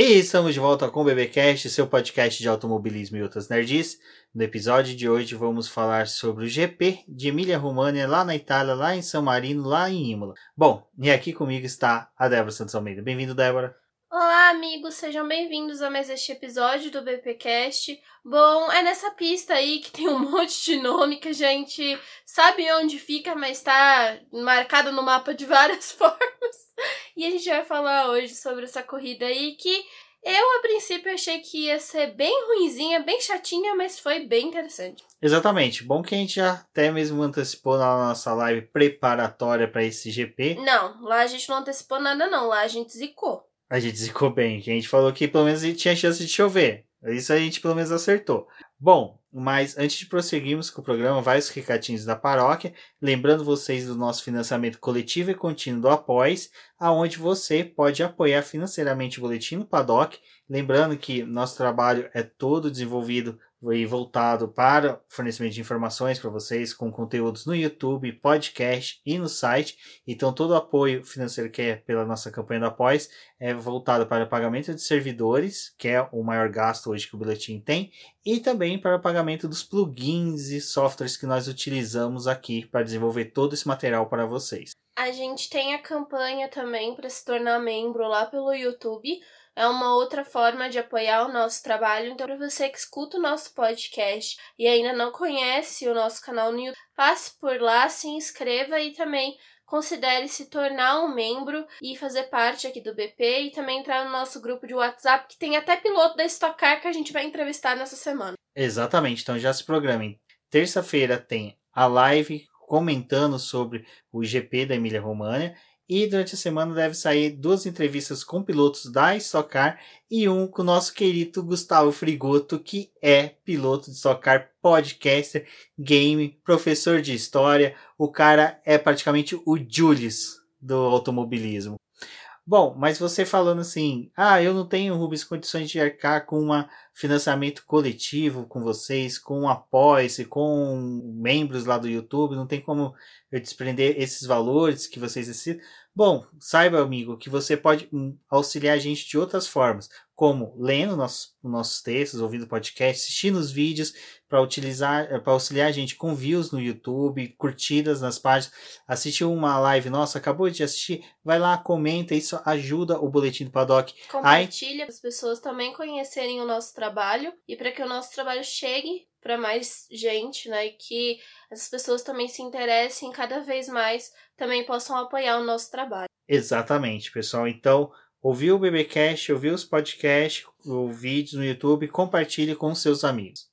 E estamos de volta com o BBcast, seu podcast de automobilismo e outras nerds. No episódio de hoje vamos falar sobre o GP de Emília-Romagna lá na Itália, lá em São Marino, lá em Imola. Bom, e aqui comigo está a Débora Santos Almeida. Bem-vindo, Débora. Olá, amigos, sejam bem-vindos a mais este episódio do BPcast. Bom, é nessa pista aí que tem um monte de nome que a gente sabe onde fica, mas está marcado no mapa de várias formas. E a gente vai falar hoje sobre essa corrida aí que eu, a princípio, achei que ia ser bem ruinzinha, bem chatinha, mas foi bem interessante. Exatamente. Bom que a gente já até mesmo antecipou na nossa live preparatória para esse GP. Não, lá a gente não antecipou nada, não. Lá a gente zicou. A gente zicou bem, que a gente falou que pelo menos tinha chance de chover. Isso a gente pelo menos acertou. Bom, mas antes de prosseguirmos com o programa, vários recadinhos da paróquia. Lembrando vocês do nosso financiamento coletivo e contínuo do Após, aonde você pode apoiar financeiramente o Boletim no Paddock. Lembrando que nosso trabalho é todo desenvolvido e voltado para fornecimento de informações para vocês com conteúdos no YouTube, podcast e no site. Então todo o apoio financeiro que é pela nossa campanha do Após é voltado para o pagamento de servidores, que é o maior gasto hoje que o boletim tem, e também para o pagamento dos plugins e softwares que nós utilizamos aqui para desenvolver todo esse material para vocês. A gente tem a campanha também para se tornar membro lá pelo YouTube é uma outra forma de apoiar o nosso trabalho. Então, para você que escuta o nosso podcast e ainda não conhece o nosso canal no YouTube, passe por lá, se inscreva e também considere se tornar um membro e fazer parte aqui do BP e também entrar no nosso grupo de WhatsApp, que tem até piloto da Stock Car que a gente vai entrevistar nessa semana. Exatamente, então já se programem. Terça-feira tem a live comentando sobre o GP da Emília România e durante a semana deve sair duas entrevistas com pilotos da Stock Car e um com o nosso querido Gustavo Frigoto, que é piloto de Stock Car, podcaster, game, professor de história. O cara é praticamente o Julius do automobilismo. Bom, mas você falando assim, ah, eu não tenho, Rubens, condições de arcar com um financiamento coletivo com vocês, com apoio, com membros lá do YouTube, não tem como eu desprender esses valores que vocês decidem. Bom, saiba, amigo, que você pode hum, auxiliar a gente de outras formas como lendo nossos, nossos textos, ouvindo podcast, assistindo os vídeos para utilizar, eh, para auxiliar a gente com views no YouTube, curtidas nas páginas, assistiu uma live nossa, acabou de assistir, vai lá, comenta, isso ajuda o boletim do Paddock. Compartilha para as pessoas também conhecerem o nosso trabalho e para que o nosso trabalho chegue para mais gente, né? E que as pessoas também se interessem cada vez mais, também possam apoiar o nosso trabalho. Exatamente, pessoal. Então, ouviu o BBcast, ouviu os podcasts, os vídeos no YouTube, compartilhe com seus amigos.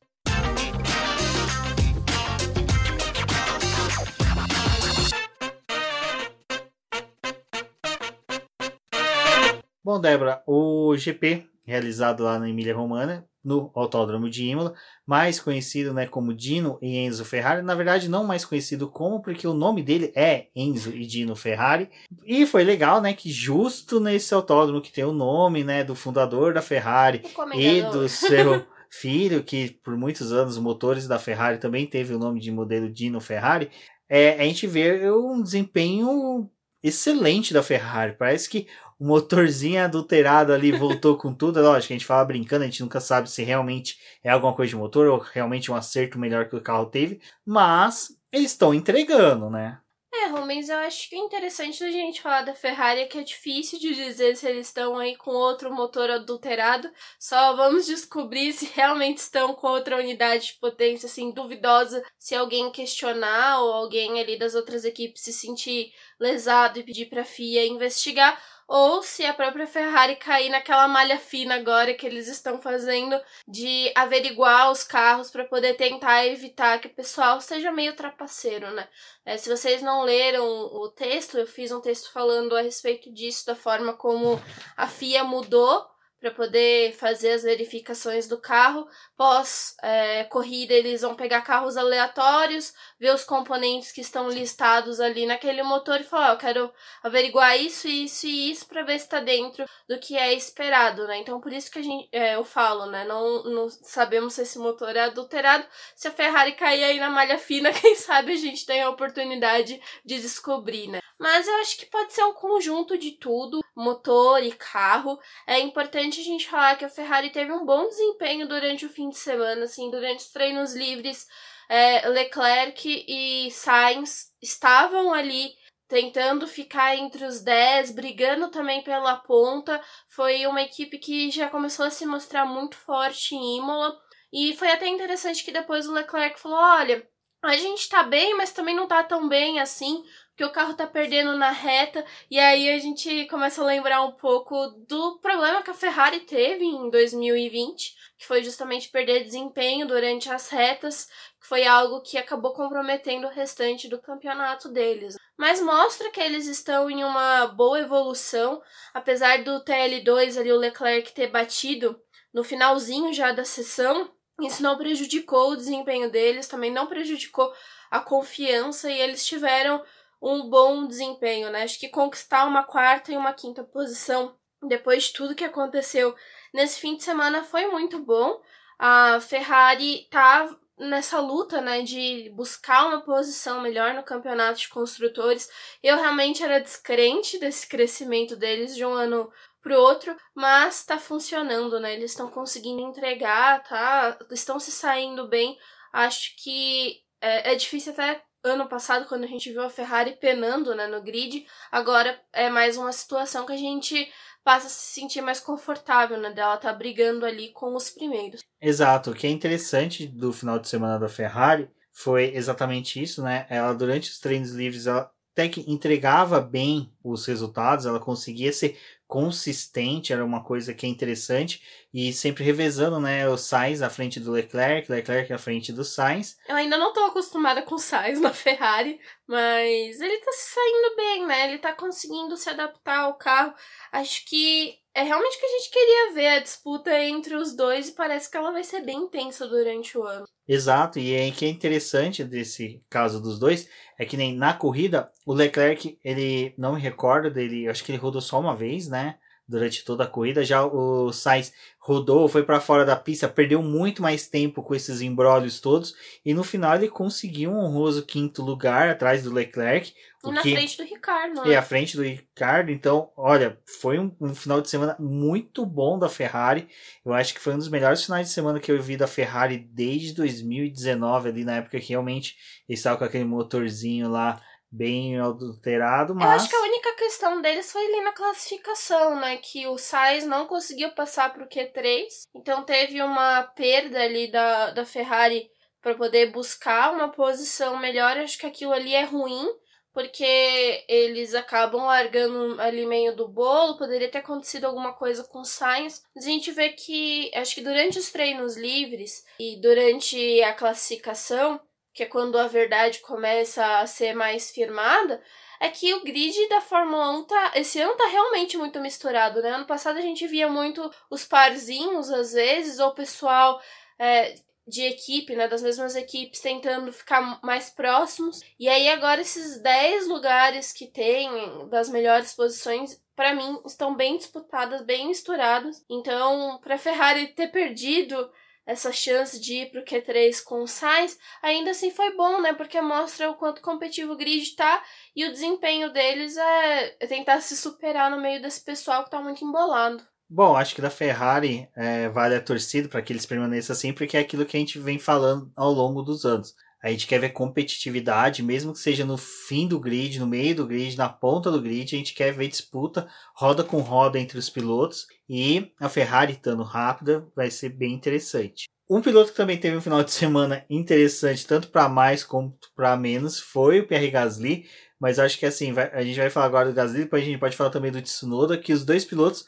Bom, Débora, o GP realizado lá na Emília Romana no Autódromo de Imola, mais conhecido né, como Dino e Enzo Ferrari. Na verdade, não mais conhecido como, porque o nome dele é Enzo e Dino Ferrari. E foi legal, né, que justo nesse autódromo que tem o nome né, do fundador da Ferrari e do seu filho, que por muitos anos motores da Ferrari também teve o nome de modelo Dino Ferrari, é, a gente vê um desempenho excelente da Ferrari. Parece que o motorzinho adulterado ali voltou com tudo. Lógico, a gente fala brincando, a gente nunca sabe se realmente é alguma coisa de motor ou realmente um acerto melhor que o carro teve, mas eles estão entregando, né? É, Rubens, eu acho que é interessante a gente falar da Ferrari é que é difícil de dizer se eles estão aí com outro motor adulterado. Só vamos descobrir se realmente estão com outra unidade de potência, assim, duvidosa. Se alguém questionar ou alguém ali das outras equipes se sentir lesado e pedir pra FIA investigar ou se a própria Ferrari cair naquela malha fina agora que eles estão fazendo de averiguar os carros para poder tentar evitar que o pessoal seja meio trapaceiro, né? É, se vocês não leram o texto, eu fiz um texto falando a respeito disso, da forma como a FIA mudou para poder fazer as verificações do carro. Pós é, corrida, eles vão pegar carros aleatórios, ver os componentes que estão listados ali naquele motor e falar: eu quero averiguar isso, isso e isso para ver se está dentro do que é esperado, né? Então, por isso que a gente, é, eu falo, né? Não, não sabemos se esse motor é adulterado. Se a Ferrari cair aí na malha fina, quem sabe a gente tem a oportunidade de descobrir, né? Mas eu acho que pode ser um conjunto de tudo, motor e carro. É importante a gente falar que a Ferrari teve um bom desempenho durante o fim de semana, assim, durante os treinos livres. É, Leclerc e Sainz estavam ali tentando ficar entre os 10, brigando também pela ponta. Foi uma equipe que já começou a se mostrar muito forte em Imola. E foi até interessante que depois o Leclerc falou: olha, a gente tá bem, mas também não tá tão bem assim, porque o carro tá perdendo na reta. E aí a gente começa a lembrar um pouco do problema que a Ferrari teve em 2020, que foi justamente perder desempenho durante as retas, que foi algo que acabou comprometendo o restante do campeonato deles. Mas mostra que eles estão em uma boa evolução, apesar do TL2 ali, o Leclerc ter batido no finalzinho já da sessão, isso não prejudicou o desempenho deles, também não prejudicou a confiança e eles tiveram um bom desempenho, né? Acho que conquistar uma quarta e uma quinta posição depois de tudo que aconteceu nesse fim de semana foi muito bom. A Ferrari tá nessa luta, né, de buscar uma posição melhor no campeonato de construtores. Eu realmente era descrente desse crescimento deles de um ano pro outro, mas tá funcionando, né? Eles estão conseguindo entregar, tá? Estão se saindo bem. Acho que é, é difícil até ano passado, quando a gente viu a Ferrari penando né, no grid, agora é mais uma situação que a gente passa a se sentir mais confortável, né? Dela tá brigando ali com os primeiros. Exato. O que é interessante do final de semana da Ferrari foi exatamente isso, né? Ela, durante os treinos livres, ela até que entregava bem os resultados, ela conseguia ser consistente, era uma coisa que é interessante, e sempre revezando, né, o Sainz à frente do Leclerc, Leclerc à frente do Sainz. Eu ainda não tô acostumada com o Sainz na Ferrari, mas ele tá se saindo bem, né, ele tá conseguindo se adaptar ao carro. Acho que é realmente o que a gente queria ver, a disputa entre os dois, e parece que ela vai ser bem intensa durante o ano. Exato, e é que é interessante desse caso dos dois é que nem na corrida o Leclerc ele não me recordo dele, acho que ele rodou só uma vez, né? Durante toda a corrida, já o Sainz rodou, foi para fora da pista, perdeu muito mais tempo com esses embrólios todos e no final ele conseguiu um honroso quinto lugar atrás do Leclerc. E na que... frente do Ricardo, né? E à frente do Ricardo. Então, olha, foi um, um, final de semana muito bom da Ferrari. Eu acho que foi um dos melhores finais de semana que eu vi da Ferrari desde 2019, ali na época que realmente eles estavam com aquele motorzinho lá bem adulterado, mas... Eu acho que a única questão deles foi ali na classificação, né? Que o Sainz não conseguiu passar pro Q3, então teve uma perda ali da, da Ferrari para poder buscar uma posição melhor. Acho que aquilo ali é ruim, porque eles acabam largando ali meio do bolo, poderia ter acontecido alguma coisa com o Sainz, mas a gente vê que, acho que durante os treinos livres e durante a classificação, que é quando a verdade começa a ser mais firmada, é que o grid da Fórmula 1 tá. Esse ano tá realmente muito misturado, né? Ano passado a gente via muito os parzinhos, às vezes, ou o pessoal é, de equipe, né? Das mesmas equipes tentando ficar mais próximos. E aí agora esses 10 lugares que tem das melhores posições. Para mim, estão bem disputadas, bem misturadas. Então, para Ferrari ter perdido essa chance de ir pro Q3 com o Sainz, ainda assim foi bom, né? Porque mostra o quanto competitivo o grid tá e o desempenho deles é tentar se superar no meio desse pessoal que tá muito embolado. Bom, acho que da Ferrari é, vale a torcida para que eles permaneçam assim, porque é aquilo que a gente vem falando ao longo dos anos. A gente quer ver competitividade, mesmo que seja no fim do grid, no meio do grid, na ponta do grid, a gente quer ver disputa roda com roda entre os pilotos e a Ferrari estando rápida vai ser bem interessante. Um piloto que também teve um final de semana interessante, tanto para mais quanto para menos, foi o Pierre Gasly. Mas acho que assim, vai, a gente vai falar agora do Gasly, depois a gente pode falar também do Tsunoda, que os dois pilotos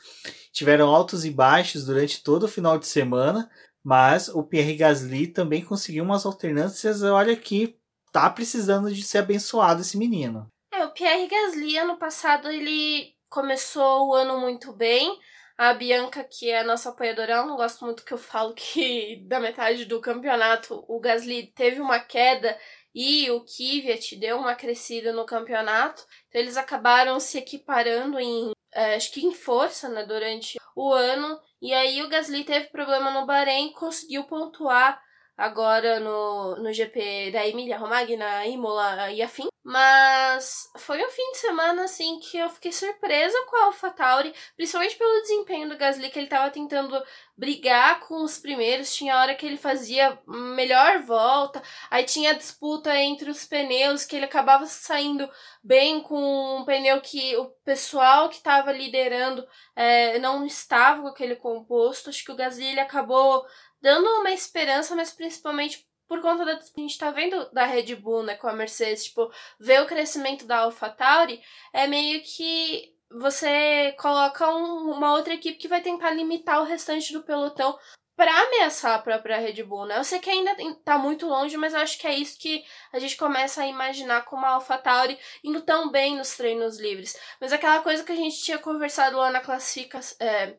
tiveram altos e baixos durante todo o final de semana. Mas o Pierre Gasly também conseguiu umas alternâncias. Olha que tá precisando de ser abençoado esse menino. É, o Pierre Gasly ano passado ele começou o ano muito bem. A Bianca, que é a nossa apoiadora, eu não gosto muito que eu falo que da metade do campeonato o Gasly teve uma queda e o Kvyat deu uma crescida no campeonato. Então eles acabaram se equiparando em acho que em força, né, durante o ano. E aí o Gasly teve problema no Bahrein, conseguiu pontuar agora no, no GP da Emília Romagna, Imola e afim. Mas foi um fim de semana assim que eu fiquei surpresa com a AlphaTauri, principalmente pelo desempenho do Gasly, que ele estava tentando brigar com os primeiros, tinha hora que ele fazia melhor volta, aí tinha disputa entre os pneus, que ele acabava saindo bem com um pneu que o pessoal que estava liderando é, não estava com aquele composto. Acho que o Gasly ele acabou dando uma esperança, mas principalmente por conta da a gente tá vendo da Red Bull, né, com a Mercedes, tipo, ver o crescimento da AlphaTauri, é meio que você coloca um, uma outra equipe que vai tentar limitar o restante do pelotão para ameaçar a própria Red Bull, né? Eu sei que ainda tá muito longe, mas eu acho que é isso que a gente começa a imaginar como a AlphaTauri indo tão bem nos treinos livres. Mas aquela coisa que a gente tinha conversado lá na classificação, é,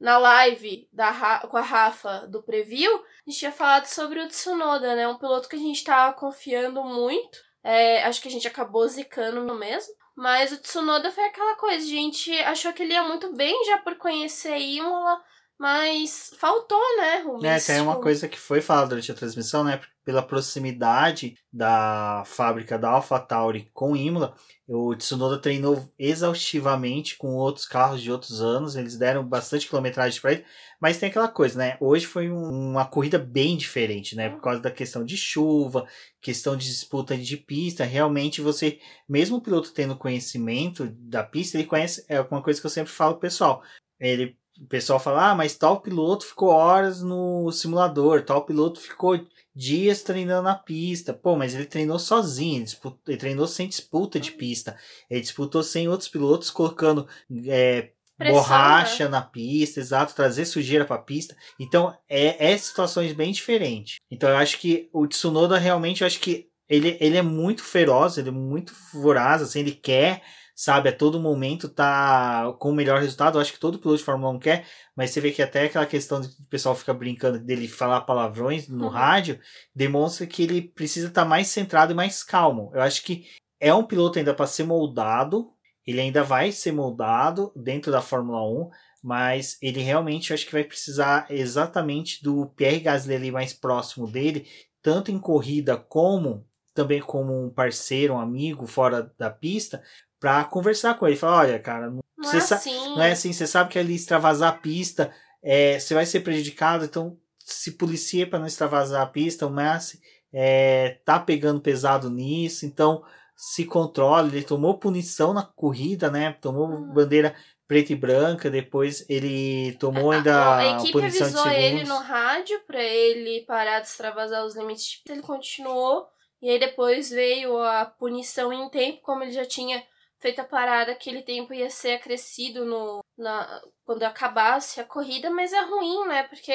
na live da, com a Rafa do preview, a gente tinha falado sobre o Tsunoda, né? Um piloto que a gente tava confiando muito. É, acho que a gente acabou zicando no mesmo. Mas o Tsunoda foi aquela coisa, a gente achou que ele ia muito bem já por conhecer Imola, mas faltou, né? O é, tem uma coisa que foi falada durante a transmissão, né? Pela proximidade da fábrica da AlphaTauri com Imola, o Tsunoda treinou exaustivamente com outros carros de outros anos, eles deram bastante quilometragem para ele, mas tem aquela coisa, né? Hoje foi um, uma corrida bem diferente, né? Por causa da questão de chuva, questão de disputa de pista. Realmente você, mesmo o piloto tendo conhecimento da pista, ele conhece, é uma coisa que eu sempre falo pro pessoal. Ele o pessoal fala, ah, mas tal piloto ficou horas no simulador, tal piloto ficou dias treinando na pista. Pô, mas ele treinou sozinho, ele, disputou, ele treinou sem disputa de pista. Ele disputou sem outros pilotos, colocando é, Pressão, borracha né? na pista, exato, trazer sujeira para a pista. Então, é, é situações bem diferentes. Então, eu acho que o Tsunoda realmente, eu acho que ele, ele é muito feroz, ele é muito voraz, assim, ele quer sabe, a todo momento tá com o melhor resultado. Eu acho que todo piloto de Fórmula 1 quer, mas você vê que até aquela questão de o pessoal fica brincando dele falar palavrões no uhum. rádio, demonstra que ele precisa estar tá mais centrado e mais calmo. Eu acho que é um piloto ainda para ser moldado, ele ainda vai ser moldado dentro da Fórmula 1, mas ele realmente eu acho que vai precisar exatamente do Pierre Gasly ali mais próximo dele, tanto em corrida como também como um parceiro, um amigo fora da pista, pra conversar com ele. Falar, olha, cara, não, não, é assim. não é assim. Você sabe que ali extravasar a pista, é, você vai ser prejudicado, então se policia para não extravasar a pista. O Messi é, tá pegando pesado nisso, então se controla. Ele tomou punição na corrida, né? Tomou hum. bandeira preta e branca, depois ele tomou ainda a, a equipe punição avisou ele no rádio para ele parar de extravasar os limites de pista, ele continuou e aí depois veio a punição em tempo, como ele já tinha feita a parada, aquele tempo ia ser acrescido no, na, quando acabasse a corrida, mas é ruim, né? Porque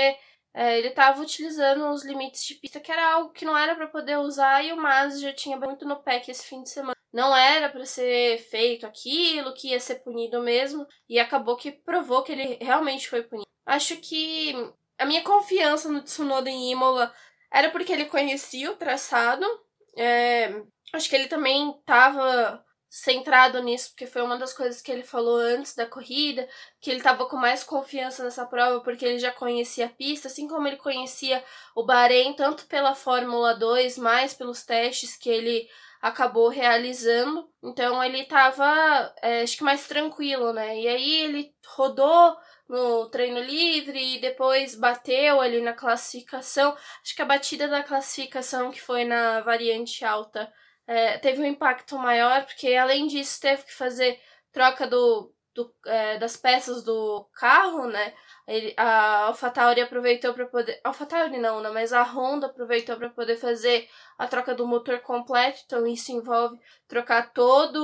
é, ele estava utilizando os limites de pista, que era algo que não era para poder usar, e o Mas já tinha muito no pack esse fim de semana. Não era para ser feito aquilo, que ia ser punido mesmo, e acabou que provou que ele realmente foi punido. Acho que a minha confiança no Tsunoda em Imola era porque ele conhecia o traçado. É, acho que ele também estava centrado nisso, porque foi uma das coisas que ele falou antes da corrida, que ele estava com mais confiança nessa prova porque ele já conhecia a pista, assim como ele conhecia o Bahrein, tanto pela Fórmula 2, mais pelos testes que ele acabou realizando. Então ele estava, é, acho que mais tranquilo, né? E aí ele rodou no treino livre e depois bateu ali na classificação. Acho que a batida da classificação que foi na variante alta é, teve um impacto maior, porque além disso teve que fazer troca do, do é, das peças do carro, né? Ele, a AlphaTauri aproveitou para poder. AlphaTauri não, né? Mas a Honda aproveitou para poder fazer a troca do motor completo. Então isso envolve trocar todos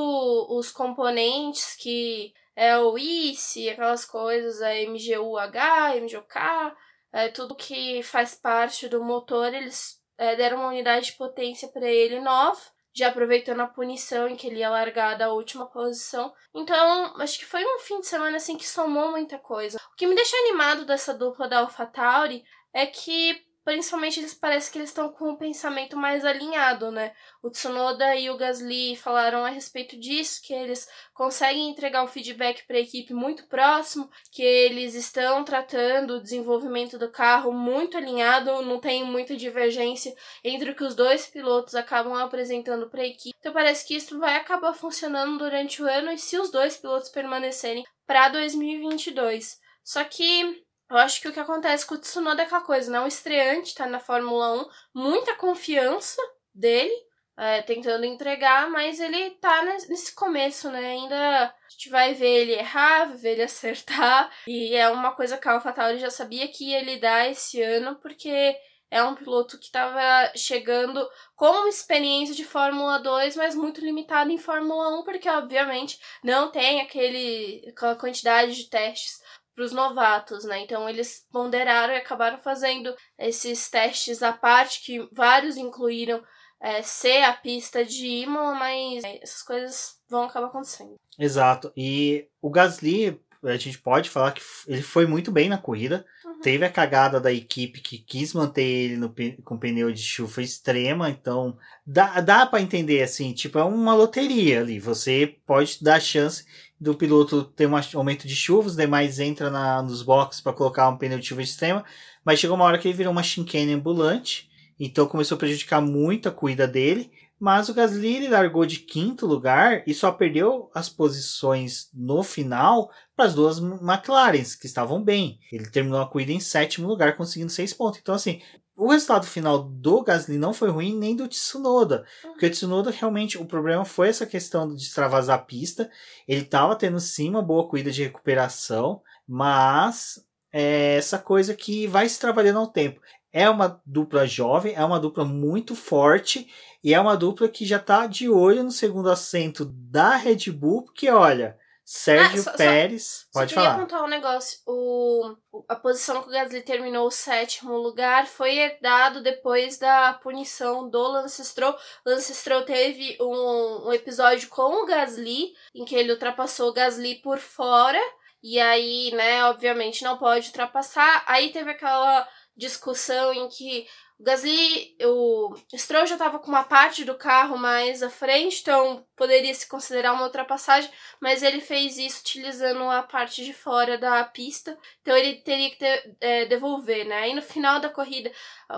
os componentes que é o ICE, aquelas coisas, a MGU-H, MGU-K, é, tudo que faz parte do motor, eles é, deram uma unidade de potência para ele nova já aproveitando a punição em que ele ia largar da última posição. Então, acho que foi um fim de semana assim que somou muita coisa. O que me deixa animado dessa dupla da AlphaTauri é que principalmente eles parece que eles estão com o pensamento mais alinhado, né? O Tsunoda e o Gasly falaram a respeito disso, que eles conseguem entregar o feedback para a equipe muito próximo, que eles estão tratando o desenvolvimento do carro muito alinhado, não tem muita divergência entre o que os dois pilotos acabam apresentando para a equipe. Então parece que isso vai acabar funcionando durante o ano e se os dois pilotos permanecerem para 2022. Só que eu acho que o que acontece com o Tsunoda é aquela coisa, né? O estreante tá na Fórmula 1, muita confiança dele, é, tentando entregar, mas ele tá nesse começo, né? Ainda a gente vai ver ele errar, ver ele acertar, e é uma coisa que a AlphaTauri já sabia que ia lidar esse ano, porque é um piloto que estava chegando com experiência de Fórmula 2, mas muito limitado em Fórmula 1, porque obviamente não tem aquele, aquela quantidade de testes para os novatos, né? Então eles ponderaram e acabaram fazendo esses testes à parte, que vários incluíram é, ser a pista de Imola, mas é, essas coisas vão acabar acontecendo. Exato. E o Gasly, a gente pode falar que ele foi muito bem na corrida. Uhum. Teve a cagada da equipe que quis manter ele no, com pneu de chuva extrema, então dá, dá para entender assim, tipo, é uma loteria ali. Você pode dar chance do piloto ter um aumento de chuva, os demais entra na, nos boxes para colocar um pneu de chuva extrema, mas chegou uma hora que ele virou uma chicane ambulante, então começou a prejudicar muito a corrida dele. Mas o Gasly largou de quinto lugar e só perdeu as posições no final para as duas McLarens, que estavam bem. Ele terminou a corrida em sétimo lugar, conseguindo seis pontos. Então, assim, o resultado final do Gasly não foi ruim nem do Tsunoda. Porque o Tsunoda realmente, o problema foi essa questão de extravasar a pista. Ele estava tendo sim uma boa corrida de recuperação, mas é essa coisa que vai se trabalhando ao tempo. É uma dupla jovem, é uma dupla muito forte e é uma dupla que já está de olho no segundo assento da Red Bull, porque olha, Sérgio ah, só, Pérez, só, pode só falar. Eu queria um negócio. O, a posição que o Gasly terminou o sétimo lugar foi herdado depois da punição do Lance Stroll. Lance Stroll teve um, um episódio com o Gasly, em que ele ultrapassou o Gasly por fora. E aí, né, obviamente não pode ultrapassar. Aí teve aquela discussão em que o Gasly, o Stroll já estava com uma parte do carro mais à frente, então poderia se considerar uma ultrapassagem, mas ele fez isso utilizando a parte de fora da pista, então ele teria que ter, é, devolver, né? Aí no final da corrida,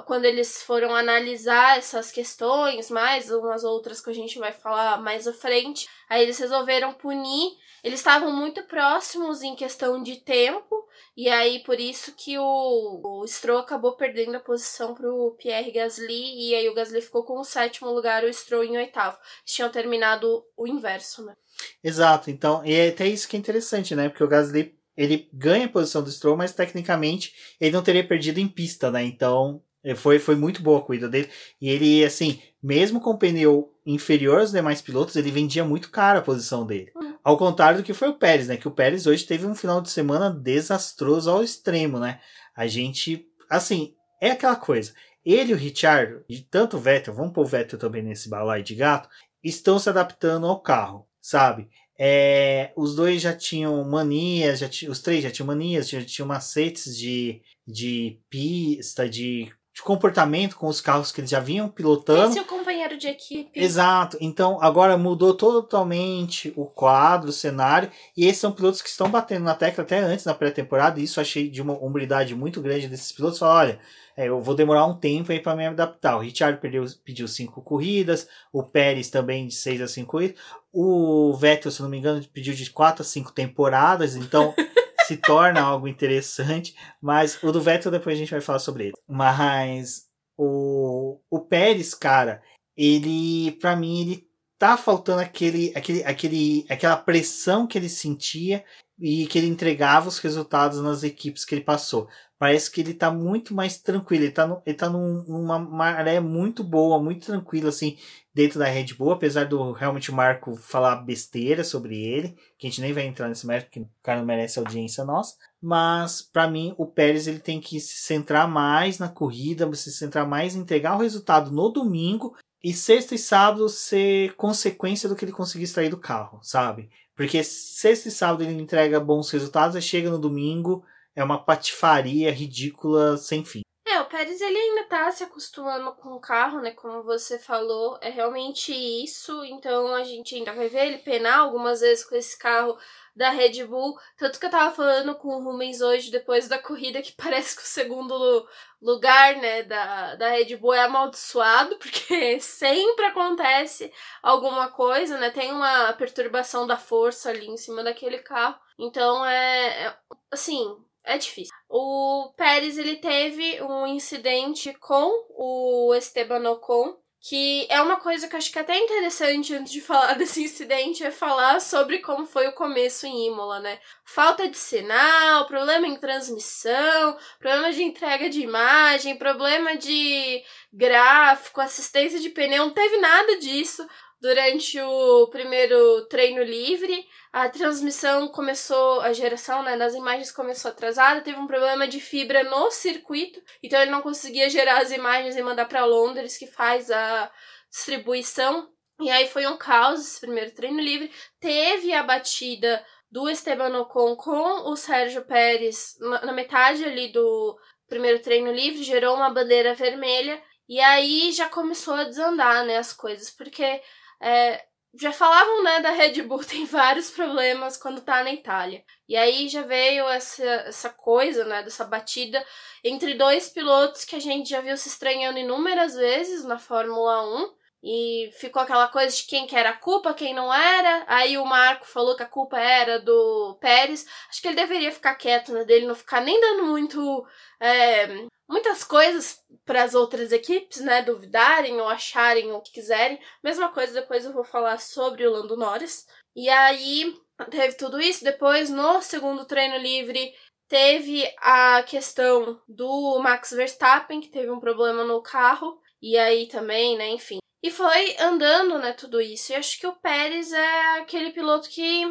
quando eles foram analisar essas questões, mais umas outras que a gente vai falar mais à frente, aí eles resolveram punir. Eles estavam muito próximos em questão de tempo, e aí, por isso que o, o Stroll acabou perdendo a posição pro Pierre Gasly, e aí o Gasly ficou com o sétimo lugar, o Stroll em oitavo. Eles tinham terminado o inverso, né? Exato, então, e é até isso que é interessante, né? Porque o Gasly, ele ganha a posição do Stroll, mas tecnicamente ele não teria perdido em pista, né? Então, foi, foi muito boa a corrida dele. E ele, assim, mesmo com o pneu inferior aos demais pilotos, ele vendia muito caro a posição dele. Uhum. Ao contrário do que foi o Pérez, né? Que o Pérez hoje teve um final de semana desastroso ao extremo, né? A gente, assim, é aquela coisa. Ele e o Richard, e tanto o Vettel, vamos pôr o Vettel também nesse balai de gato, estão se adaptando ao carro, sabe? É, os dois já tinham manias, já os três já tinham manias, já tinham macetes de, de pista, de de comportamento com os carros que eles já vinham pilotando. Esse é o companheiro de equipe. Exato. Então agora mudou totalmente o quadro, o cenário. E esses são pilotos que estão batendo na tecla até antes na pré-temporada. E isso achei de uma humildade muito grande desses pilotos. Falar, olha, é, eu vou demorar um tempo aí para me adaptar. O Richard perdeu, pediu cinco corridas, o Pérez também de seis a cinco corridas. O Vettel, se não me engano, pediu de quatro a cinco temporadas. Então se torna algo interessante, mas o do Vettel depois a gente vai falar sobre ele. Mas o, o Pérez, cara, ele, para mim, ele tá faltando aquele, aquele, aquele, aquela pressão que ele sentia e que ele entregava os resultados nas equipes que ele passou. Parece que ele tá muito mais tranquilo, ele tá, no, ele tá num, numa maré muito boa, muito tranquila, assim, dentro da Red Bull, apesar do realmente o Marco falar besteira sobre ele, que a gente nem vai entrar nesse mérito, porque o cara não merece audiência nossa. Mas, para mim, o Pérez ele tem que se centrar mais na corrida, se centrar mais em entregar o resultado no domingo e sexta e sábado ser consequência do que ele conseguir extrair do carro, sabe? Porque sexta e sábado ele entrega bons resultados, aí chega no domingo, é uma patifaria ridícula sem fim. É, o Pérez ele ainda tá se acostumando com o carro, né? Como você falou, é realmente isso. Então a gente ainda vai ver ele penar algumas vezes com esse carro da Red Bull. Tanto que eu tava falando com o Rumens hoje, depois da corrida, que parece que o segundo lugar, né, da, da Red Bull é amaldiçoado, porque sempre acontece alguma coisa, né? Tem uma perturbação da força ali em cima daquele carro. Então é, é assim, é difícil. O Pérez ele teve um incidente com o Esteban Ocon, que é uma coisa que eu acho que é até interessante antes de falar desse incidente é falar sobre como foi o começo em Imola, né? Falta de sinal, problema em transmissão, problema de entrega de imagem, problema de gráfico, assistência de pneu, não teve nada disso durante o primeiro treino livre. A transmissão começou, a geração né, das imagens começou atrasada, teve um problema de fibra no circuito, então ele não conseguia gerar as imagens e mandar para Londres, que faz a distribuição. E aí foi um caos esse primeiro treino livre. Teve a batida do Esteban Ocon com o Sérgio Pérez na metade ali do primeiro treino livre, gerou uma bandeira vermelha. E aí já começou a desandar, né, as coisas, porque é, já falavam, né, da Red Bull tem vários problemas quando tá na Itália. E aí já veio essa, essa coisa, né, dessa batida entre dois pilotos que a gente já viu se estranhando inúmeras vezes na Fórmula 1. E ficou aquela coisa de quem que era a culpa, quem não era. Aí o Marco falou que a culpa era do Pérez. Acho que ele deveria ficar quieto, né? Dele não ficar nem dando muito. É, muitas coisas para as outras equipes, né? Duvidarem ou acharem o que quiserem. Mesma coisa, depois eu vou falar sobre o Lando Norris. E aí teve tudo isso. Depois, no segundo treino livre, teve a questão do Max Verstappen, que teve um problema no carro. E aí também, né, enfim, e foi andando, né, tudo isso. E acho que o Pérez é aquele piloto que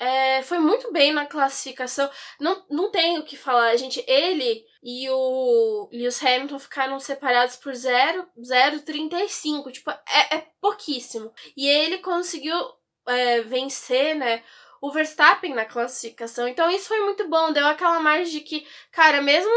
é, foi muito bem na classificação. Não, não tem o que falar, gente. Ele e o Lewis Hamilton ficaram separados por 0,35. Tipo, é, é pouquíssimo. E ele conseguiu é, vencer, né? O Verstappen na classificação. Então isso foi muito bom. Deu aquela margem de que, cara, mesmo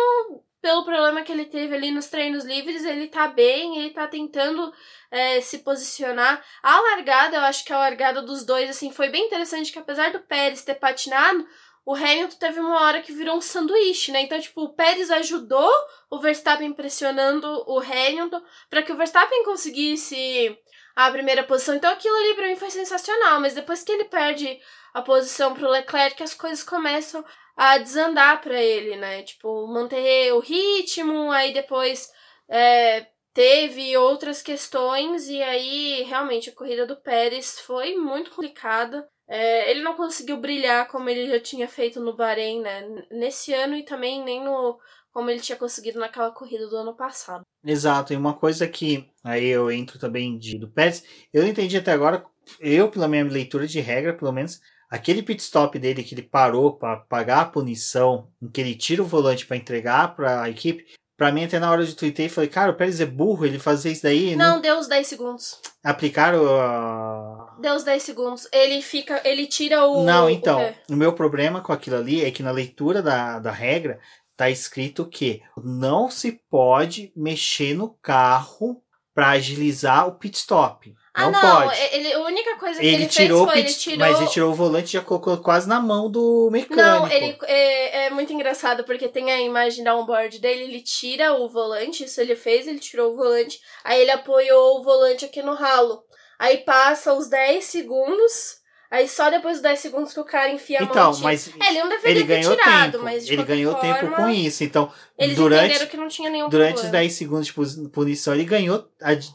pelo problema que ele teve ali nos treinos livres, ele tá bem, ele tá tentando é, se posicionar. A largada, eu acho que a largada dos dois, assim, foi bem interessante, que apesar do Pérez ter patinado, o Hamilton teve uma hora que virou um sanduíche, né? Então, tipo, o Pérez ajudou o Verstappen pressionando o Hamilton para que o Verstappen conseguisse a primeira posição. Então, aquilo ali pra mim foi sensacional, mas depois que ele perde a posição pro Leclerc, as coisas começam a desandar para ele, né? Tipo, manter o ritmo, aí depois é, teve outras questões, e aí realmente a corrida do Pérez foi muito complicada. É, ele não conseguiu brilhar como ele já tinha feito no Bahrein, né? Nesse ano e também nem no como ele tinha conseguido naquela corrida do ano passado. Exato, e uma coisa que aí eu entro também de, do Pérez, eu entendi até agora, eu, pela minha leitura de regra, pelo menos, aquele pit stop dele que ele parou para pagar a punição, em que ele tira o volante para entregar para a equipe, para mim até na hora de twittar, falei, cara, o Pérez é burro, ele fazer isso daí. Não, não... deu os 10 segundos. Aplicaram a. Deu os 10 segundos. Ele fica. Ele tira o. Não, então. O, o meu problema com aquilo ali é que na leitura da, da regra tá escrito que não se pode mexer no carro para agilizar o pit stop. Ah, não, não, pode. Ele, a única coisa que ele, ele tirou fez foi, ele tirou... Mas ele tirou o volante e já colocou quase na mão do mecânico. Não, ele é, é muito engraçado, porque tem a imagem da onboard dele, ele tira o volante, isso ele fez, ele tirou o volante, aí ele apoiou o volante aqui no ralo. Aí passa os 10 segundos, aí só depois dos 10 segundos que o cara enfia a então, mão. Mas é, ele não deveria ele ganhou ter tirado, tempo. mas Ele ganhou forma, tempo com isso, então... Eles durante, entenderam que não tinha nenhum Durante problema. os 10 segundos de punição, ele ganhou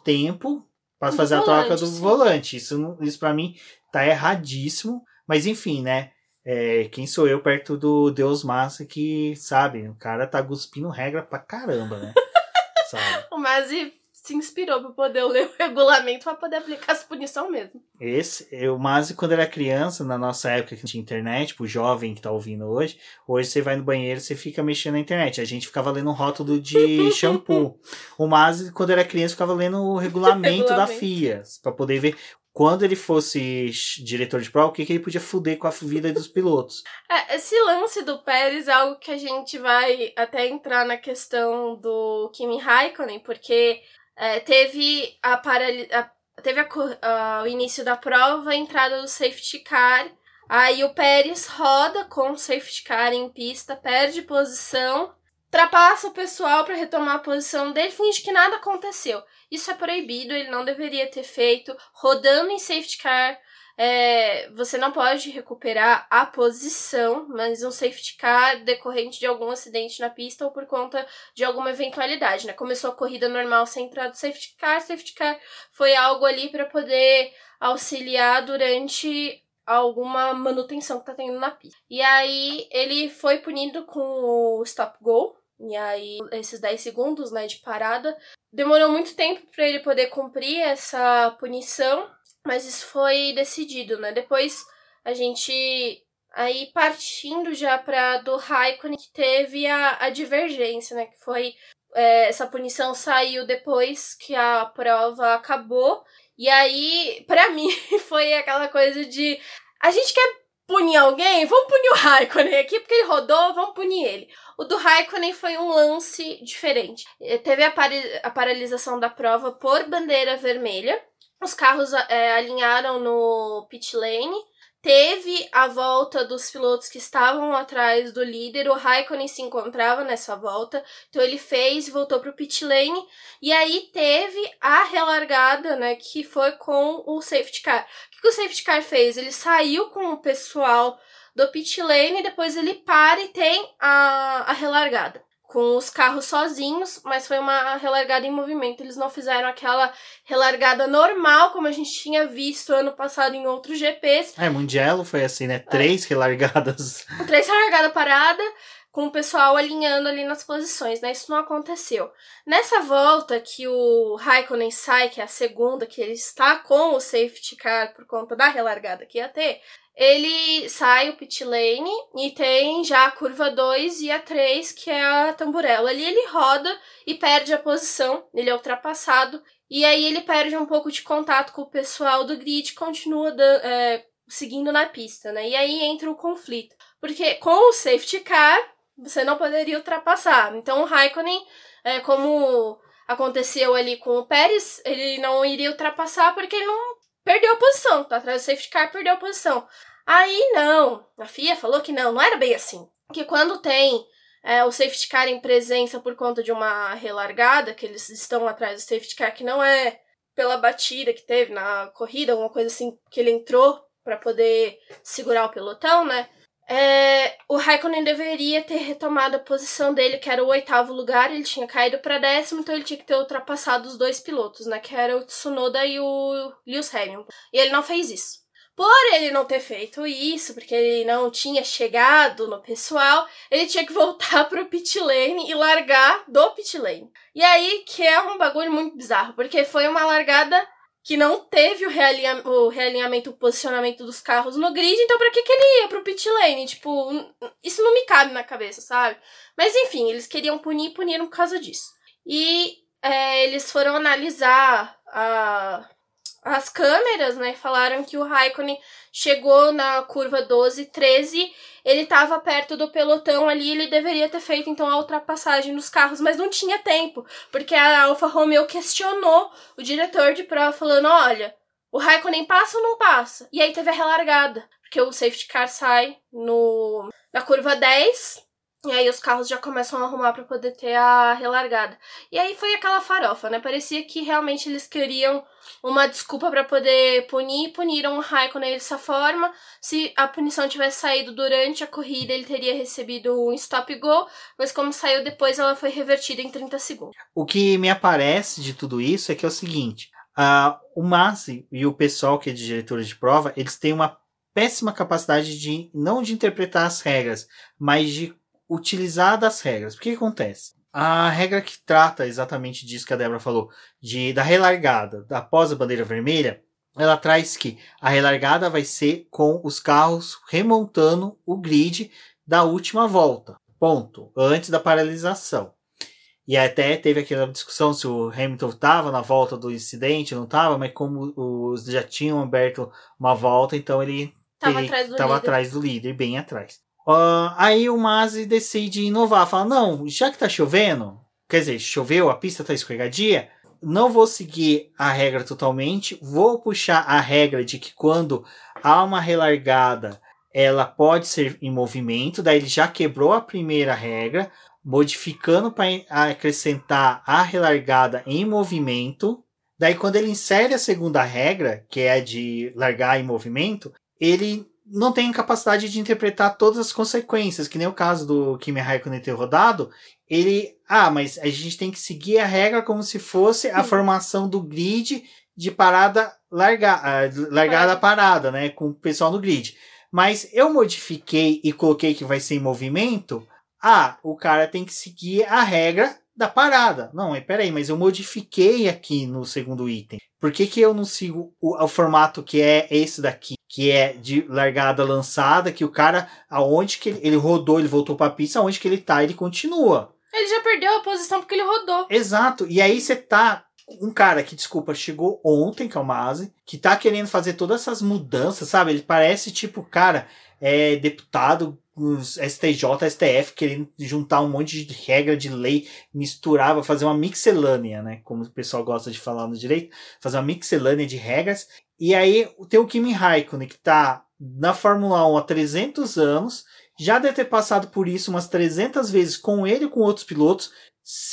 tempo para fazer volante, a troca do sim. volante. Isso, isso para mim tá erradíssimo. Mas enfim, né? É, quem sou eu perto do Deus Massa que, sabe, o cara tá cuspindo regra pra caramba, né? sabe? O Masi se inspirou para poder ler o regulamento para poder aplicar essa punição mesmo. Esse, eu, mas quando era criança, na nossa época que tinha internet, pro jovem que tá ouvindo hoje, hoje você vai no banheiro, você fica mexendo na internet. A gente ficava lendo um rótulo de shampoo. O Masi, quando era criança, ficava lendo o regulamento, regulamento. da FIA, para poder ver quando ele fosse diretor de prova, o que, que ele podia fuder com a vida dos pilotos. É, esse lance do Pérez é algo que a gente vai até entrar na questão do Kimi Raikkonen, porque é, teve a, parali a teve a, a, o início da prova, a entrada do safety car, aí o Pérez roda com o safety car em pista, perde posição, ultrapassa o pessoal para retomar a posição dele, finge que nada aconteceu. Isso é proibido, ele não deveria ter feito. Rodando em safety car, é, você não pode recuperar a posição, mas um safety car decorrente de algum acidente na pista ou por conta de alguma eventualidade, né? Começou a corrida normal sem entrada do safety car, safety car foi algo ali para poder auxiliar durante alguma manutenção que tá tendo na pista. E aí ele foi punido com o stop go, e aí, esses 10 segundos né, de parada, demorou muito tempo para ele poder cumprir essa punição, mas isso foi decidido, né? Depois a gente aí partindo já para do Raikkonen que teve a, a divergência, né? Que foi é, essa punição saiu depois que a prova acabou. E aí, para mim, foi aquela coisa de a gente quer punir alguém, vamos punir o Raikkonen aqui, porque ele rodou, vamos punir ele. O do Raikkonen foi um lance diferente. Teve a, par a paralisação da prova por bandeira vermelha. Os carros é, alinharam no pit lane. Teve a volta dos pilotos que estavam atrás do líder, o Raikkonen se encontrava nessa volta, então ele fez voltou para o pit lane, e aí teve a relargada, né, que foi com o safety car. O que, que o safety car fez? Ele saiu com o pessoal do pit lane, depois ele para e tem a, a relargada com os carros sozinhos, mas foi uma relargada em movimento. Eles não fizeram aquela relargada normal, como a gente tinha visto ano passado em outros GPs. É, Mundial foi assim, né? Três é. relargadas. Três relargadas parada, com o pessoal alinhando ali nas posições, né? Isso não aconteceu. Nessa volta que o Raikkonen sai, que é a segunda, que ele está com o safety car por conta da relargada que ia ter, ele sai o pit lane e tem já a curva 2 e a 3, que é a tamburela. Ali ele roda e perde a posição, ele é ultrapassado, e aí ele perde um pouco de contato com o pessoal do grid, continua é, seguindo na pista, né? E aí entra o conflito. Porque com o safety car, você não poderia ultrapassar. Então o Raikkonen, é, como aconteceu ali com o Pérez, ele não iria ultrapassar porque ele não perdeu a posição, tá atrás do safety car, perdeu a posição. Aí não, a FIA falou que não, não era bem assim. Que quando tem é, o safety car em presença por conta de uma relargada, que eles estão atrás do safety car, que não é pela batida que teve na corrida, alguma coisa assim, que ele entrou para poder segurar o pelotão, né? É, o Raikkonen deveria ter retomado a posição dele, que era o oitavo lugar, ele tinha caído para décimo, então ele tinha que ter ultrapassado os dois pilotos, né? Que era o Tsunoda e o Lewis Hamilton. E ele não fez isso. Por ele não ter feito isso, porque ele não tinha chegado no pessoal, ele tinha que voltar pro pit lane e largar do pit lane. E aí que é um bagulho muito bizarro, porque foi uma largada que não teve o, realinha o realinhamento, o posicionamento dos carros no grid, então pra que, que ele ia pro pit lane? Tipo, isso não me cabe na cabeça, sabe? Mas enfim, eles queriam punir e puniram por causa disso. E é, eles foram analisar a as câmeras, né, falaram que o Raikkonen chegou na curva 12, 13, ele estava perto do pelotão ali, ele deveria ter feito então a ultrapassagem nos carros, mas não tinha tempo, porque a Alfa Romeo questionou o diretor de prova falando, olha, o Raikkonen passa ou não passa? E aí teve a relargada, porque o safety car sai no na curva 10, e aí os carros já começam a arrumar para poder ter a relargada. E aí foi aquela farofa, né? Parecia que realmente eles queriam uma desculpa para poder punir, puniram o Raikkonen dessa forma. Se a punição tivesse saído durante a corrida, ele teria recebido um stop go, mas como saiu depois, ela foi revertida em 30 segundos. O que me aparece de tudo isso é que é o seguinte, uh, o Massi e o pessoal que é de diretores de prova, eles têm uma péssima capacidade de não de interpretar as regras, mas de utilizar das regras. O que, acontece? A regra que trata exatamente disso que a Débora falou, de da relargada após a bandeira vermelha, ela traz que a relargada vai ser com os carros remontando o grid da última volta. Ponto. Antes da paralisação. E até teve aquela discussão se o Hamilton estava na volta do incidente, não estava, mas como os já tinham aberto uma volta, então ele estava atrás, atrás, do líder, bem atrás. Uh, aí o Masi decide inovar, fala: não, já que tá chovendo, quer dizer, choveu, a pista tá escorregadia, não vou seguir a regra totalmente, vou puxar a regra de que quando há uma relargada, ela pode ser em movimento, daí ele já quebrou a primeira regra, modificando para acrescentar a relargada em movimento. Daí, quando ele insere a segunda regra, que é de largar em movimento, ele não tem capacidade de interpretar todas as consequências, que nem o caso do Kimi Raikkonen ter rodado. Ele, ah, mas a gente tem que seguir a regra como se fosse a formação do grid de parada largar, uh, largada parada, né, com o pessoal no grid. Mas eu modifiquei e coloquei que vai ser em movimento ah, o cara tem que seguir a regra da parada. Não, mas peraí, mas eu modifiquei aqui no segundo item. Por que, que eu não sigo o, o formato que é esse daqui? Que é de largada lançada, que o cara, aonde que ele, ele rodou, ele voltou pra pista, aonde que ele tá, ele continua. Ele já perdeu a posição porque ele rodou. Exato. E aí você tá um cara que, desculpa, chegou ontem, que é o Mazi, que tá querendo fazer todas essas mudanças, sabe? Ele parece tipo, cara, é deputado os STJ, STF querendo juntar um monte de regra de lei, misturava, fazer uma mixelânea, né? Como o pessoal gosta de falar no direito, fazer uma mixelânea de regras. E aí tem o Kimi Raikkonen, que tá na Fórmula 1 há 300 anos, já deve ter passado por isso umas 300 vezes com ele e com outros pilotos,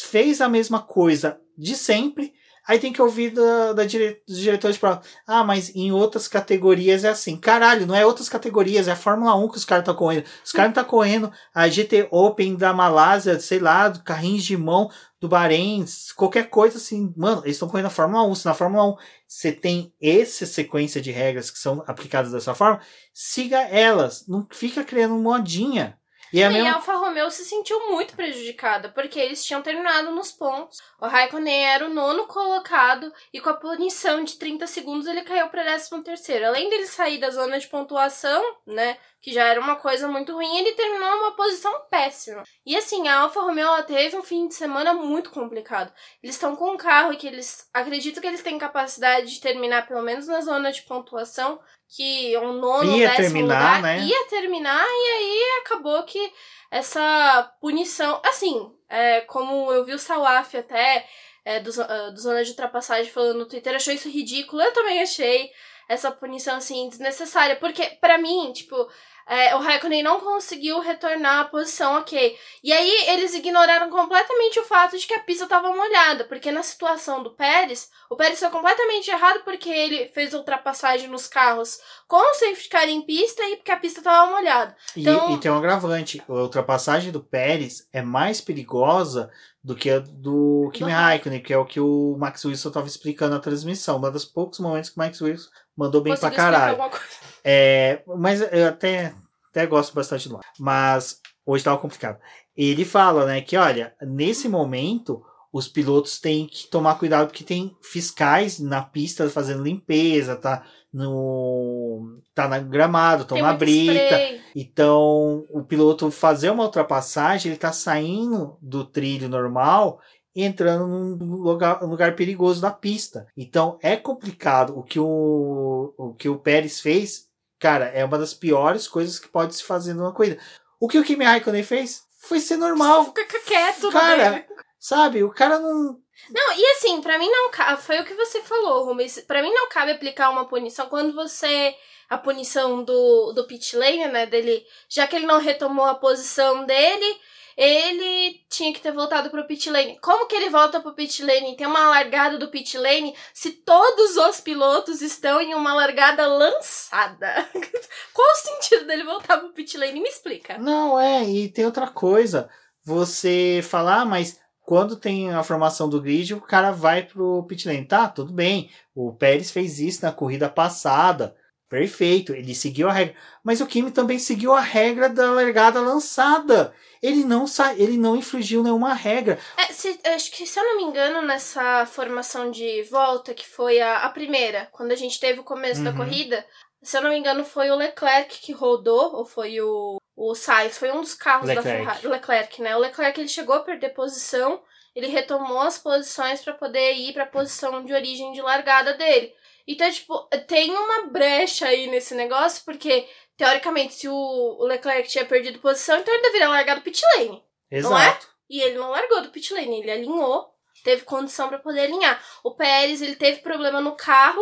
fez a mesma coisa de sempre, Aí tem que ouvir da, da dire, dos diretores para ah, mas em outras categorias é assim. Caralho, não é outras categorias, é a Fórmula 1 que os caras estão correndo. Os caras estão tá correndo a GT Open da Malásia, sei lá, do carrinhos de mão do Bahrein, qualquer coisa assim. Mano, eles estão correndo a Fórmula 1. Se na Fórmula 1 você tem essa sequência de regras que são aplicadas dessa forma, siga elas. Não fica criando modinha. E a, mesma... a Alfa Romeo se sentiu muito prejudicada, porque eles tinham terminado nos pontos. O Raikkonen era o nono colocado e com a punição de 30 segundos ele caiu para 13 terceiro. Além dele sair da zona de pontuação, né, que já era uma coisa muito ruim, ele terminou numa posição péssima. E assim, a Alfa Romeo teve um fim de semana muito complicado. Eles estão com um carro que eles acredito que eles têm capacidade de terminar pelo menos na zona de pontuação, que um nono, ia décimo terminar, lugar né? ia terminar e aí acabou que essa punição, assim, é, como eu vi o Salaf até é, do, uh, do Zona de Ultrapassagem falando no Twitter, achou isso ridículo, eu também achei essa punição, assim, desnecessária, porque para mim, tipo, é, o Raikkonen não conseguiu retornar à posição ok. E aí eles ignoraram completamente o fato de que a pista estava molhada, porque na situação do Pérez, o Pérez foi completamente errado porque ele fez ultrapassagem nos carros com o safety car em pista e porque a pista estava molhada. Então... E, e tem um agravante, a ultrapassagem do Pérez é mais perigosa do que a do Kimi Raikkonen, que é o que o Max Wilson estava explicando na transmissão. Um dos poucos momentos que o Max Wilson mandou bem Consegui pra caralho. É, mas eu até, até gosto bastante do Mas hoje tava complicado. Ele fala, né, que olha, nesse momento os pilotos têm que tomar cuidado porque tem fiscais na pista fazendo limpeza, tá no tá na gramado, tá na brita. Spray. Então, o piloto fazer uma ultrapassagem, ele tá saindo do trilho normal entrando num lugar, lugar perigoso da pista. Então é complicado. O que o, o que o Pérez fez, cara, é uma das piores coisas que pode se fazer numa corrida. O que o Kimi Raikkonen fez foi ser normal. Fica quieto, cara. Né? Sabe, o cara não. Não, e assim, para mim não cabe. Foi o que você falou, Rubens. Pra mim não cabe aplicar uma punição quando você. A punição do, do pit lane, né? Dele. Já que ele não retomou a posição dele ele tinha que ter voltado pro pit lane. Como que ele volta pro pit lane? Tem uma largada do pit lane se todos os pilotos estão em uma largada lançada. Qual o sentido dele voltar pro pit lane? Me explica. Não, é, e tem outra coisa. Você falar, ah, mas quando tem a formação do grid, o cara vai pro pit lane. Tá, tudo bem. O Pérez fez isso na corrida passada. Perfeito, ele seguiu a regra. Mas o Kimi também seguiu a regra da largada lançada. Ele não sa ele não infringiu nenhuma regra. É, se, acho que, se eu não me engano, nessa formação de volta, que foi a, a primeira, quando a gente teve o começo uhum. da corrida, se eu não me engano, foi o Leclerc que rodou, ou foi o o Sainz, foi um dos carros Leclerc. da Ferrari, Leclerc, né? O Leclerc ele chegou a perder posição, ele retomou as posições para poder ir para a posição de origem de largada dele. Então, tipo, tem uma brecha aí nesse negócio, porque teoricamente, se o Leclerc tinha perdido posição, então ele deveria largar do pit lane. Exato. E ele não largou do pit lane, ele alinhou, teve condição para poder alinhar. O Pérez, ele teve problema no carro,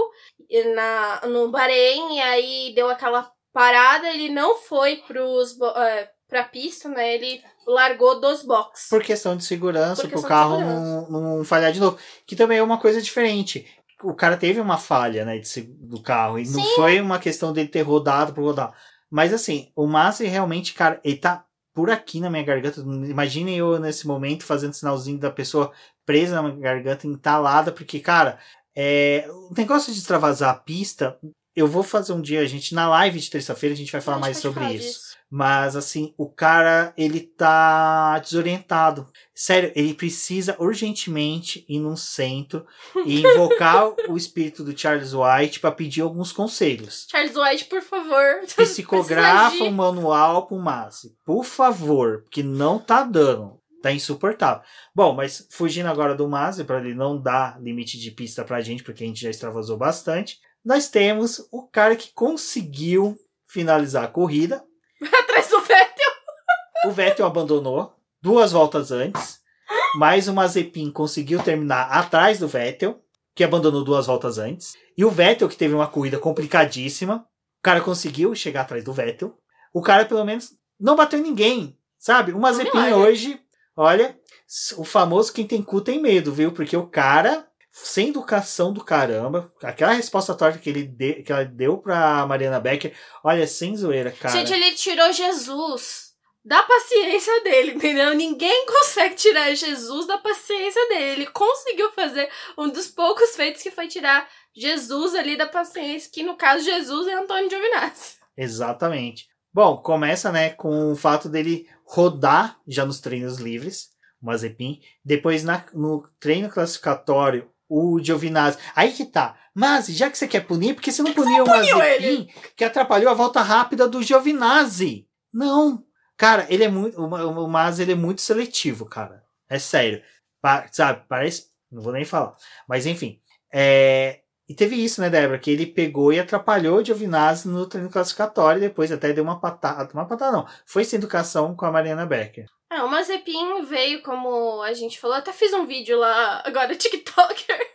na, no Bahrein, e aí deu aquela parada, ele não foi pros, é, pra pista, né? Ele largou dos boxes. Por questão de segurança, para o carro não, não falhar de novo. Que também é uma coisa diferente. O cara teve uma falha, né, de, do carro. E não Sim. foi uma questão dele ter rodado por rodar. Mas assim, o Masi realmente, cara, ele tá por aqui na minha garganta. Imaginem eu nesse momento fazendo sinalzinho da pessoa presa na minha garganta, entalada, porque, cara, é, o negócio de extravasar a pista. Eu vou fazer um dia, a gente, na live de terça-feira, a gente vai falar gente mais sobre isso. disso. Mas assim, o cara, ele tá desorientado. Sério, ele precisa urgentemente ir num centro e invocar o espírito do Charles White pra pedir alguns conselhos. Charles White, por favor. Psicografa o manual pro Massi. Por favor, porque não tá dando. Tá insuportável. Bom, mas fugindo agora do Mazzi, para ele não dar limite de pista pra gente, porque a gente já extravasou bastante, nós temos o cara que conseguiu finalizar a corrida. O Vettel abandonou duas voltas antes, mas o Mazepin conseguiu terminar atrás do Vettel, que abandonou duas voltas antes. E o Vettel, que teve uma corrida complicadíssima, o cara conseguiu chegar atrás do Vettel. O cara, pelo menos, não bateu em ninguém, sabe? O Mazepin hoje, olha, o famoso quem tem cu tem medo, viu? Porque o cara, sem educação do caramba, aquela resposta torta que, ele de, que ela deu pra Mariana Becker, olha, sem zoeira, cara. Gente, ele tirou Jesus da paciência dele, entendeu? Ninguém consegue tirar Jesus da paciência dele. Ele conseguiu fazer um dos poucos feitos que foi tirar Jesus ali da paciência, que no caso Jesus é Antônio Giovinazzi. Exatamente. Bom, começa, né, com o fato dele rodar já nos treinos livres, o Mazepin. Depois, na- no treino classificatório, o Giovinazzi. Aí que tá. Mas, já que você quer punir, por que você não puniu o puniu Mazepin, que atrapalhou a volta rápida do Giovinazzi? Não. Cara, ele é muito. O, Ma- o Maz, ele é muito seletivo, cara. É sério. Pa- sabe, parece. Não vou nem falar. Mas, enfim. É, e teve isso, né, Débora? Que ele pegou e atrapalhou o Giovinazzi no treino classificatório e depois até deu uma patada. Uma patada não. Foi sem educação com a Mariana Becker. É, o Mazepin veio, como a gente falou, até fiz um vídeo lá, agora TikToker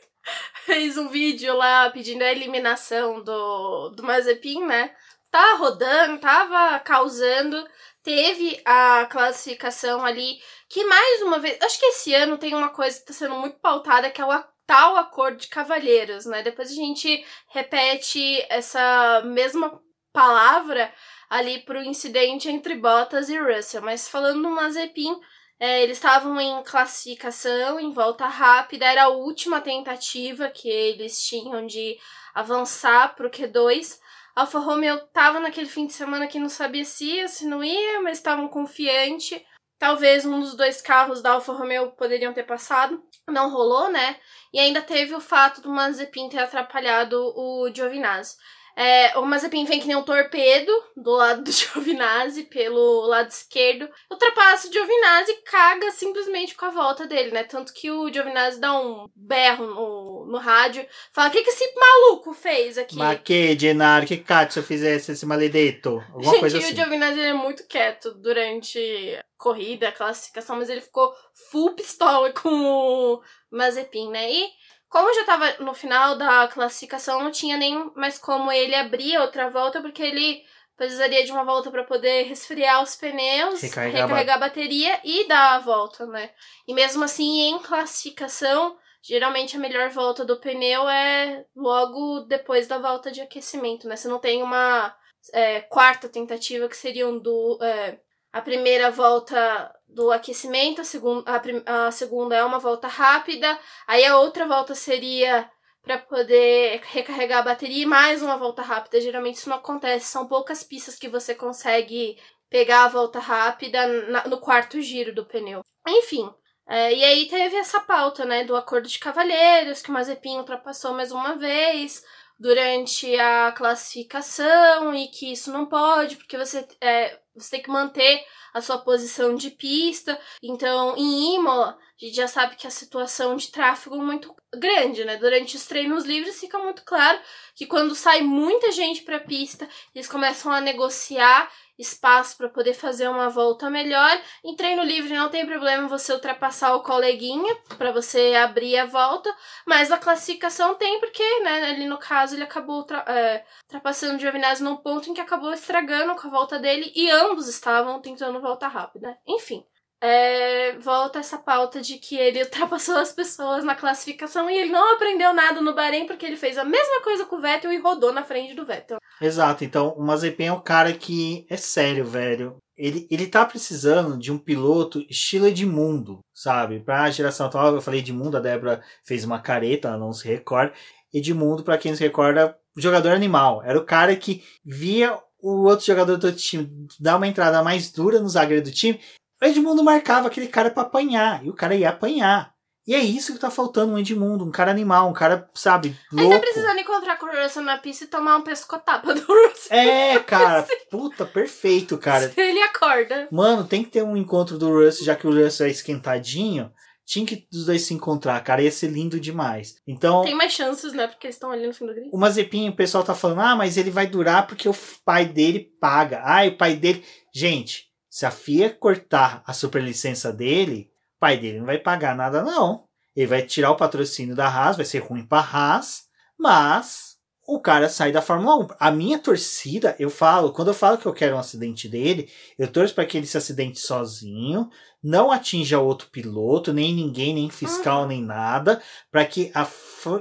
fez um vídeo lá pedindo a eliminação do, do Mazepin, né? Tá rodando, tava causando, teve a classificação ali, que mais uma vez, acho que esse ano tem uma coisa que tá sendo muito pautada, que é o tal acordo de cavalheiros, né? Depois a gente repete essa mesma palavra ali pro incidente entre Bottas e Russell. Mas falando do Mazepin, é, eles estavam em classificação, em volta rápida, era a última tentativa que eles tinham de avançar pro Q2. Alfa Romeo tava naquele fim de semana que não sabia se ia, se não ia, mas estavam confiante. Talvez um dos dois carros da Alfa Romeo poderiam ter passado. Não rolou, né? E ainda teve o fato do Mazepin ter atrapalhado o Giovinazzi. É, o Mazepin vem que nem um torpedo do lado do Giovinazzi, pelo lado esquerdo. Ultrapassa o Giovinazzi e caga simplesmente com a volta dele, né? Tanto que o Giovinazzi dá um berro no, no rádio. Fala, o que, que esse maluco fez aqui? Mas que, Genaro, que Katsu fizesse esse maledetto? Alguma Gente, coisa assim. o Giovinazzi é muito quieto durante a corrida, classificação, mas ele ficou full pistola com o Mazepin, né? E como já tava no final da classificação, não tinha nem mais como ele abrir outra volta, porque ele precisaria de uma volta para poder resfriar os pneus, Recarregar a recarregar, a bateria e dar a volta, né? E mesmo assim, em classificação, geralmente a melhor volta do pneu é logo depois da volta de aquecimento, né? Você não tem uma é, quarta tentativa, que seriam do. é, a primeira volta do aquecimento, a, segun, a, a segunda é uma volta rápida, aí a outra volta seria para poder recarregar a bateria e mais uma volta rápida. Geralmente isso não acontece, são poucas pistas que você consegue pegar a volta rápida na- no quarto giro do pneu. Enfim. é, e aí teve essa pauta, né, do acordo de cavalheiros, que o Mazepin ultrapassou mais uma vez, durante a classificação e que isso não pode, porque você é, você tem que manter a sua posição de pista. Então, em Imola, a gente já sabe que a situação de tráfego é muito grande, né? Durante os treinos livres fica muito claro que quando sai muita gente para a pista, eles começam a negociar espaço para poder fazer uma volta melhor. Em treino livre não tem problema você ultrapassar o coleguinha para você abrir a volta, mas a classificação tem porque, né, ali no caso ele acabou é, ultrapassando o Giovinazzi num ponto em que acabou estragando com a volta dele e ambos estavam tentando volta rápida. Enfim, é, volta essa pauta de que ele ultrapassou as pessoas na classificação e ele não aprendeu nada no Bahrein porque ele fez a mesma coisa com o Vettel e rodou na frente do Vettel. Exato, então o Mazepin é um cara que é sério, velho. Ele, ele tá precisando de um piloto estilo Edmundo, sabe? Pra geração atual, eu falei Edmundo, a Débora fez uma careta, ela não se recorda. Edmundo, para quem se recorda, jogador animal. Era o cara que via o outro jogador do outro time dar uma entrada mais dura no zagueiro do time o Edmundo marcava aquele cara para apanhar, e o cara ia apanhar. E é isso que tá faltando um Edmundo, um cara animal, um cara, sabe, louco. Ele tá precisando encontrar com o Russell na pista e tomar um pescotapa do Russell. É, cara, puta, perfeito, cara. Ele acorda. Mano, tem que ter um encontro do Russell, já que o Russell é esquentadinho. Tinha que os dois se encontrar, cara, ia ser lindo demais. Então. Tem mais chances, né? Porque eles estão ali no fim do grid. O Mazepin, o pessoal tá falando, ah, mas ele vai durar porque o pai dele paga. Ah, o pai dele. Gente, se a FIA cortar a superlicença dele, pai dele não vai pagar nada, não. Ele vai tirar o patrocínio da Haas, vai ser ruim para Haas, mas o cara sai da Fórmula 1. A minha torcida, eu falo, quando eu falo que eu quero um acidente dele, eu torço para que ele se acidente sozinho, não atinja outro piloto, nem ninguém, nem fiscal, uhum. nem nada, para que a,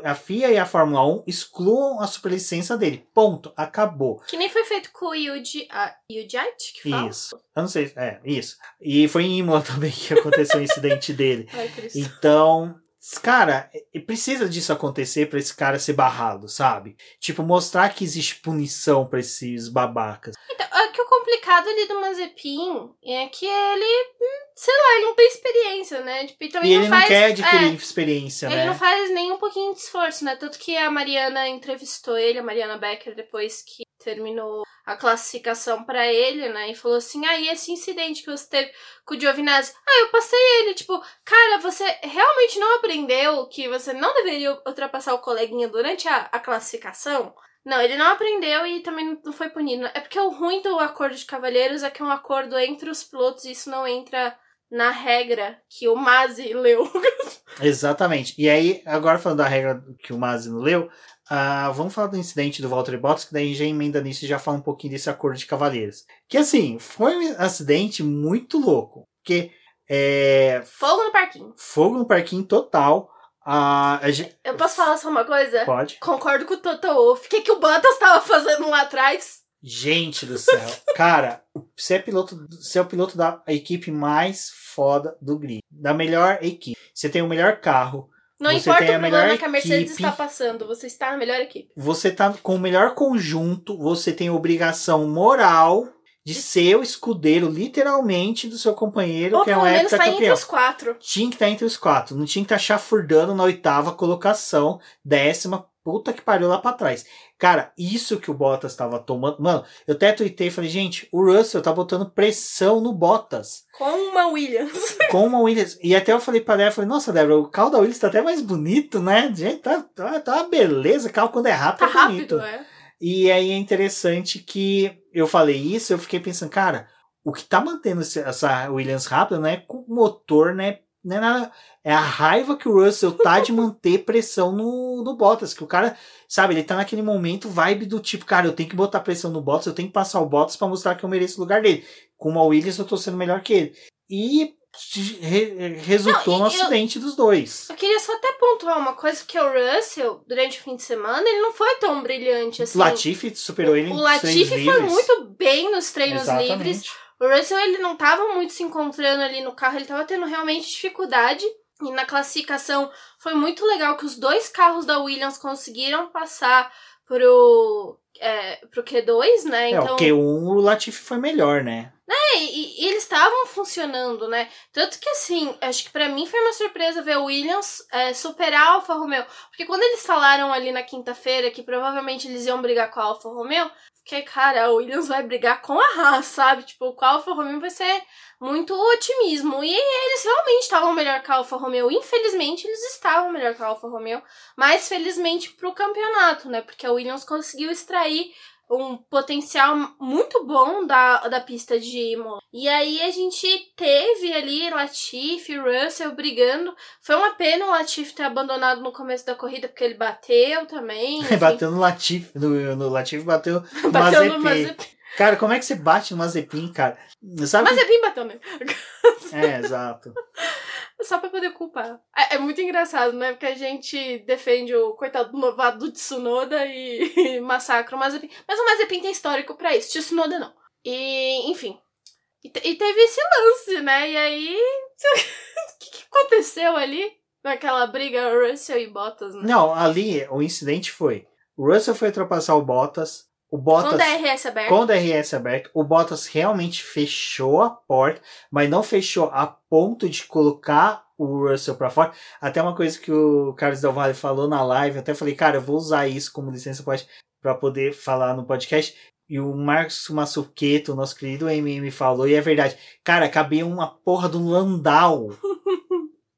a FIA e a Fórmula 1 excluam a superlicença dele. Ponto. Acabou. Que nem foi feito com o Yuji, uh, Yujite, que fala? Isso. Eu não sei. É, isso. E foi em Imola também que aconteceu o incidente dele. Ai, então, Cara, precisa disso acontecer para esse cara ser barrado, sabe? Tipo, mostrar que existe punição para esses babacas. Então, é que o complicado ali do Mazepin é que ele, hum, sei lá, ele não tem experiência, né? Tipo, e também e ele não, faz, não quer adquirir é, experiência, ele né? Ele não faz nem um pouquinho de esforço, né? Tanto que a Mariana entrevistou ele, a Mariana Becker, depois que terminou a classificação para ele, né? E falou assim: ah, e esse incidente que você teve com o Giovinazzi? Ah, eu passei ele. Tipo, cara, você realmente não aprendeu que você não deveria ultrapassar o coleguinha durante a, a classificação? Não, ele não aprendeu e também não foi punido. É porque o ruim do acordo de cavalheiros é que é um acordo entre os pilotos e isso não entra na regra que o Mazi leu. Exatamente. E aí, agora falando da regra que o Mazi não leu, Uh, vamos falar do incidente do Walter Bottas, que daí já emenda nisso e já fala um pouquinho desse acordo de cavaleiros. Que assim, foi um acidente muito louco. Porque. É, fogo no parquinho. Fogo no parquinho total. Uh, gente... Eu posso falar só uma coisa? Pode. Concordo com o Toto Wolff. O que, que o Bottas tava fazendo lá atrás? Gente do céu. Cara, você é piloto, você é o piloto da equipe mais foda do grid. Da melhor equipe. Você tem o melhor carro não você importa o problema que a Mercedes equipe, está passando, você está na melhor equipe. Você está com o melhor conjunto, você tem obrigação moral de ser o escudeiro, literalmente, do seu companheiro, Ou que é um menos tá entre os quatro. Tinha que estar tá entre os quatro. Não tinha que estar tá chafurdando na oitava colocação, décima, puta que pariu lá pra trás. Cara, isso que o Bottas tava tomando. Mano, eu até tuitei e falei, gente, o Russell tá botando pressão no Bottas. Com uma Williams. Com uma Williams. E até eu falei pra Débora, falei, nossa, Débora, o carro da Williams tá até mais bonito, né? Gente, tá, tá, tá uma beleza. O carro quando é rápido tá é bonito. Rápido, é. E aí é interessante que eu falei isso, eu fiquei pensando, cara, o que tá mantendo essa Williams rápida não é com o motor, né? Não é nada, é a raiva que o Russell tá de manter pressão no, no Bottas. Que o cara, sabe, ele tá naquele momento vibe do tipo, cara, eu tenho que botar pressão no Bottas, eu tenho que passar o Bottas para mostrar que eu mereço o lugar dele. Com o Williams eu tô sendo melhor que ele. E re resultou não, no acidente dos dois. Eu queria só até pontuar uma coisa, que o Russell, durante o fim de semana, ele não foi tão brilhante assim. O Latifi superou ele O Latifi foi muito bem nos treinos Exatamente. livres. O Russell, ele não tava muito se encontrando ali no carro, ele tava tendo realmente dificuldade. E na classificação foi muito legal que os dois carros da Williams conseguiram passar pro, é, pro Q2, né? Então, é, o Q1 então o Latifi foi melhor, né? É, e, e eles estavam funcionando, né? Tanto que assim, acho que para mim foi uma surpresa ver o Williams é, superar a Alfa Romeo. Porque quando eles falaram ali na quinta-feira que provavelmente eles iam brigar com a Alfa Romeo, Porque, cara, o Williams vai brigar com a Haas, sabe? Tipo, a Alfa Romeo vai ser muito otimismo. E eles realmente estavam melhor que a Alfa Romeo. Infelizmente, eles estavam melhor que a Alfa Romeo. Mas, felizmente, pro campeonato, né? Porque a Williams conseguiu extrair um potencial muito bom da, da pista de Imola. E aí a gente teve ali Latifi Russell brigando. Foi uma pena o Latifi ter abandonado no começo da corrida, porque ele bateu também. bateu no Latifi, no, no Latifi bateu bateu no Mazepin. Cara, como é que você bate no Mazepin, cara? Sabe Mazepin bateu nele. É, exato. Só pra poder culpar. É, é, muito engraçado, né? Porque a gente defende o coitado do novato do Tsunoda e, e massacra o Mazepin. Mas o Mazepin tem histórico pra isso, Tsunoda não. E, enfim. E, e teve esse lance, né? E aí. O que, que aconteceu ali? Naquela briga Russell e Bottas, né? Não, ali o incidente foi. O Russell foi ultrapassar o Bottas. O Bottas, com o DRS aberto. Com o DRS aberto, o Bottas realmente fechou a porta, mas não fechou a ponto de colocar o Russell para fora. Até uma coisa que o Carlos Del Valle falou na live, até falei, cara, eu vou usar isso como licença para poder falar no podcast. E o Marcos Massuqueto, nosso querido MM, falou, e é verdade. Cara, cabia uma porra do Landau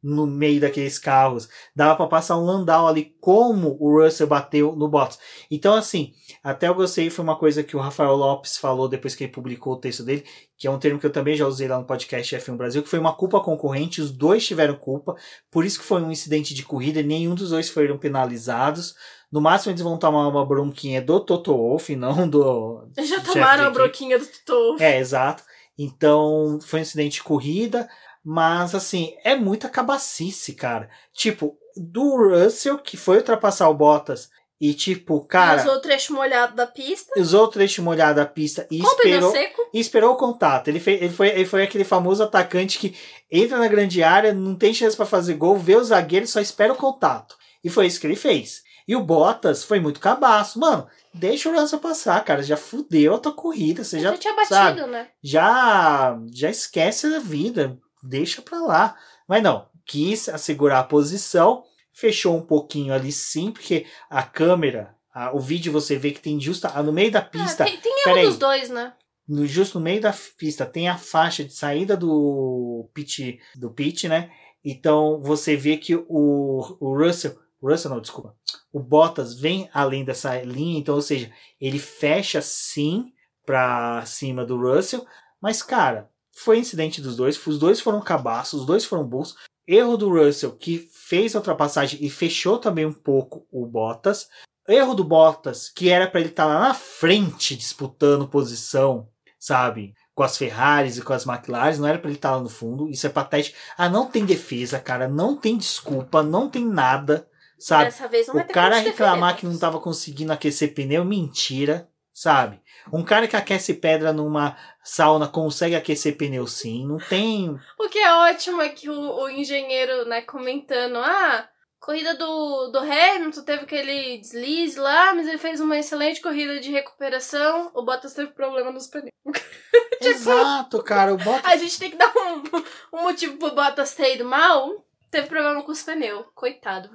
no meio daqueles carros. Dava para passar um Landau ali, como o Russell bateu no Bottas. Então, assim, até eu gostei, foi uma coisa que o Rafael Lopes falou depois que ele publicou o texto dele, que é um termo que eu também já usei lá no podcast F1 Brasil, que foi uma culpa concorrente, os dois tiveram culpa, por isso que foi um incidente de corrida, e nenhum dos dois foram penalizados. No máximo eles vão tomar uma bronquinha do Toto Wolff, não do. Já tomaram a bronquinha do Toto Wolff. É, exato. Então, foi um incidente de corrida. Mas, assim, é muita cabacice, cara. Tipo, do Russell, que foi ultrapassar o Bottas, e tipo, cara. usou o trecho molhado da pista. Usou o trecho molhado da pista e Com esperou. E esperou o contato. Ele, fez, ele, foi, ele foi aquele famoso atacante que entra na grande área, não tem chance para fazer gol, vê o zagueiro e só espera o contato. E foi isso que ele fez. E o Bottas foi muito cabaço. Mano, deixa o Russell passar, cara. Já fudeu a tua corrida. Você já, já tinha batido, sabe, né? Já, já esquece a vida deixa pra lá. Mas não, quis assegurar a posição, fechou um pouquinho ali sim, porque a câmera, a, o vídeo você vê que tem justo no meio da ah, pista. Ah, tem, tem erro dos dois, né? No, justo no meio da pista tem a faixa de saída do pit, do pit, né? Então você vê que o, o Russell, Russell não, desculpa, o Bottas vem além dessa linha, então, ou seja, ele fecha sim para cima do Russell, mas cara, foi incidente dos dois, os dois foram cabaços, os dois foram burros. Erro do Russell, que fez a ultrapassagem e fechou também um pouco o Bottas. Erro do Bottas, que era para ele estar tá lá na frente disputando posição, sabe? Com as Ferraris e com as McLaren, não era para ele estar tá lá no fundo. Isso é patético. Ah, não tem defesa, cara, não tem desculpa, não tem nada, sabe? Dessa vez não o cara reclamar que não estava conseguindo aquecer pneu, mentira, sabe? Um cara que aquece pedra numa sauna consegue aquecer pneu sim, não tem. O que é ótimo é que o, o engenheiro, né, comentando, ah, corrida do, do Hamilton teve aquele deslize lá, mas ele fez uma excelente corrida de recuperação. O Bottas teve problema nos pneus. tipo, Exato, cara. O Bottas... A gente tem que dar um, um motivo pro Bottas ter ido mal. Teve problema com os pneus. Coitado.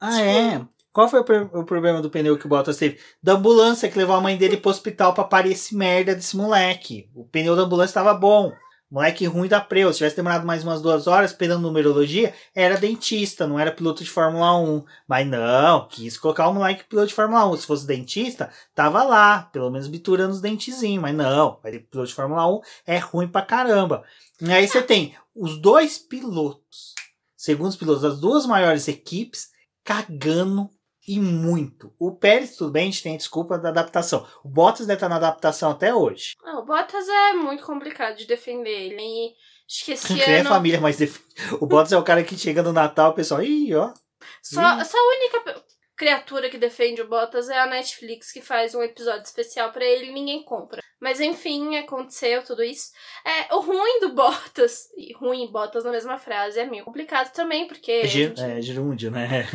Ah, tipo, é? Qual foi o, problema do pneu que o Bottas teve? Da ambulância que levou a mãe dele pro hospital pra parir esse merda desse moleque. O pneu da ambulância estava bom. Moleque ruim da Preu. Se tivesse demorado mais umas duas horas esperando numerologia, era dentista, não era piloto de Fórmula 1. Mas não, quis colocar o moleque piloto de Fórmula 1. Se fosse dentista, tava lá, pelo menos biturando os dentezinhos. Mas não, piloto de Fórmula 1 é ruim pra caramba. E aí você tem os dois pilotos, segundo os pilotos das duas maiores equipes, cagando e muito. O Pérez, tudo bem, a gente tem a desculpa da adaptação. O Bottas deve estar na adaptação até hoje. Ah, o Bottas é muito complicado de defender. Ele esqueci. Quem é família, mas def... o Bottas é o cara que chega no Natal, o pessoal, ih, ó. Só, só a única criatura que defende o Bottas é a Netflix, que faz um episódio especial para ele e ninguém compra. Mas enfim, aconteceu tudo isso. É, o ruim do Bottas, e ruim Bottas na mesma frase, é meio complicado também, porque. É, gente... é gerúndio, né?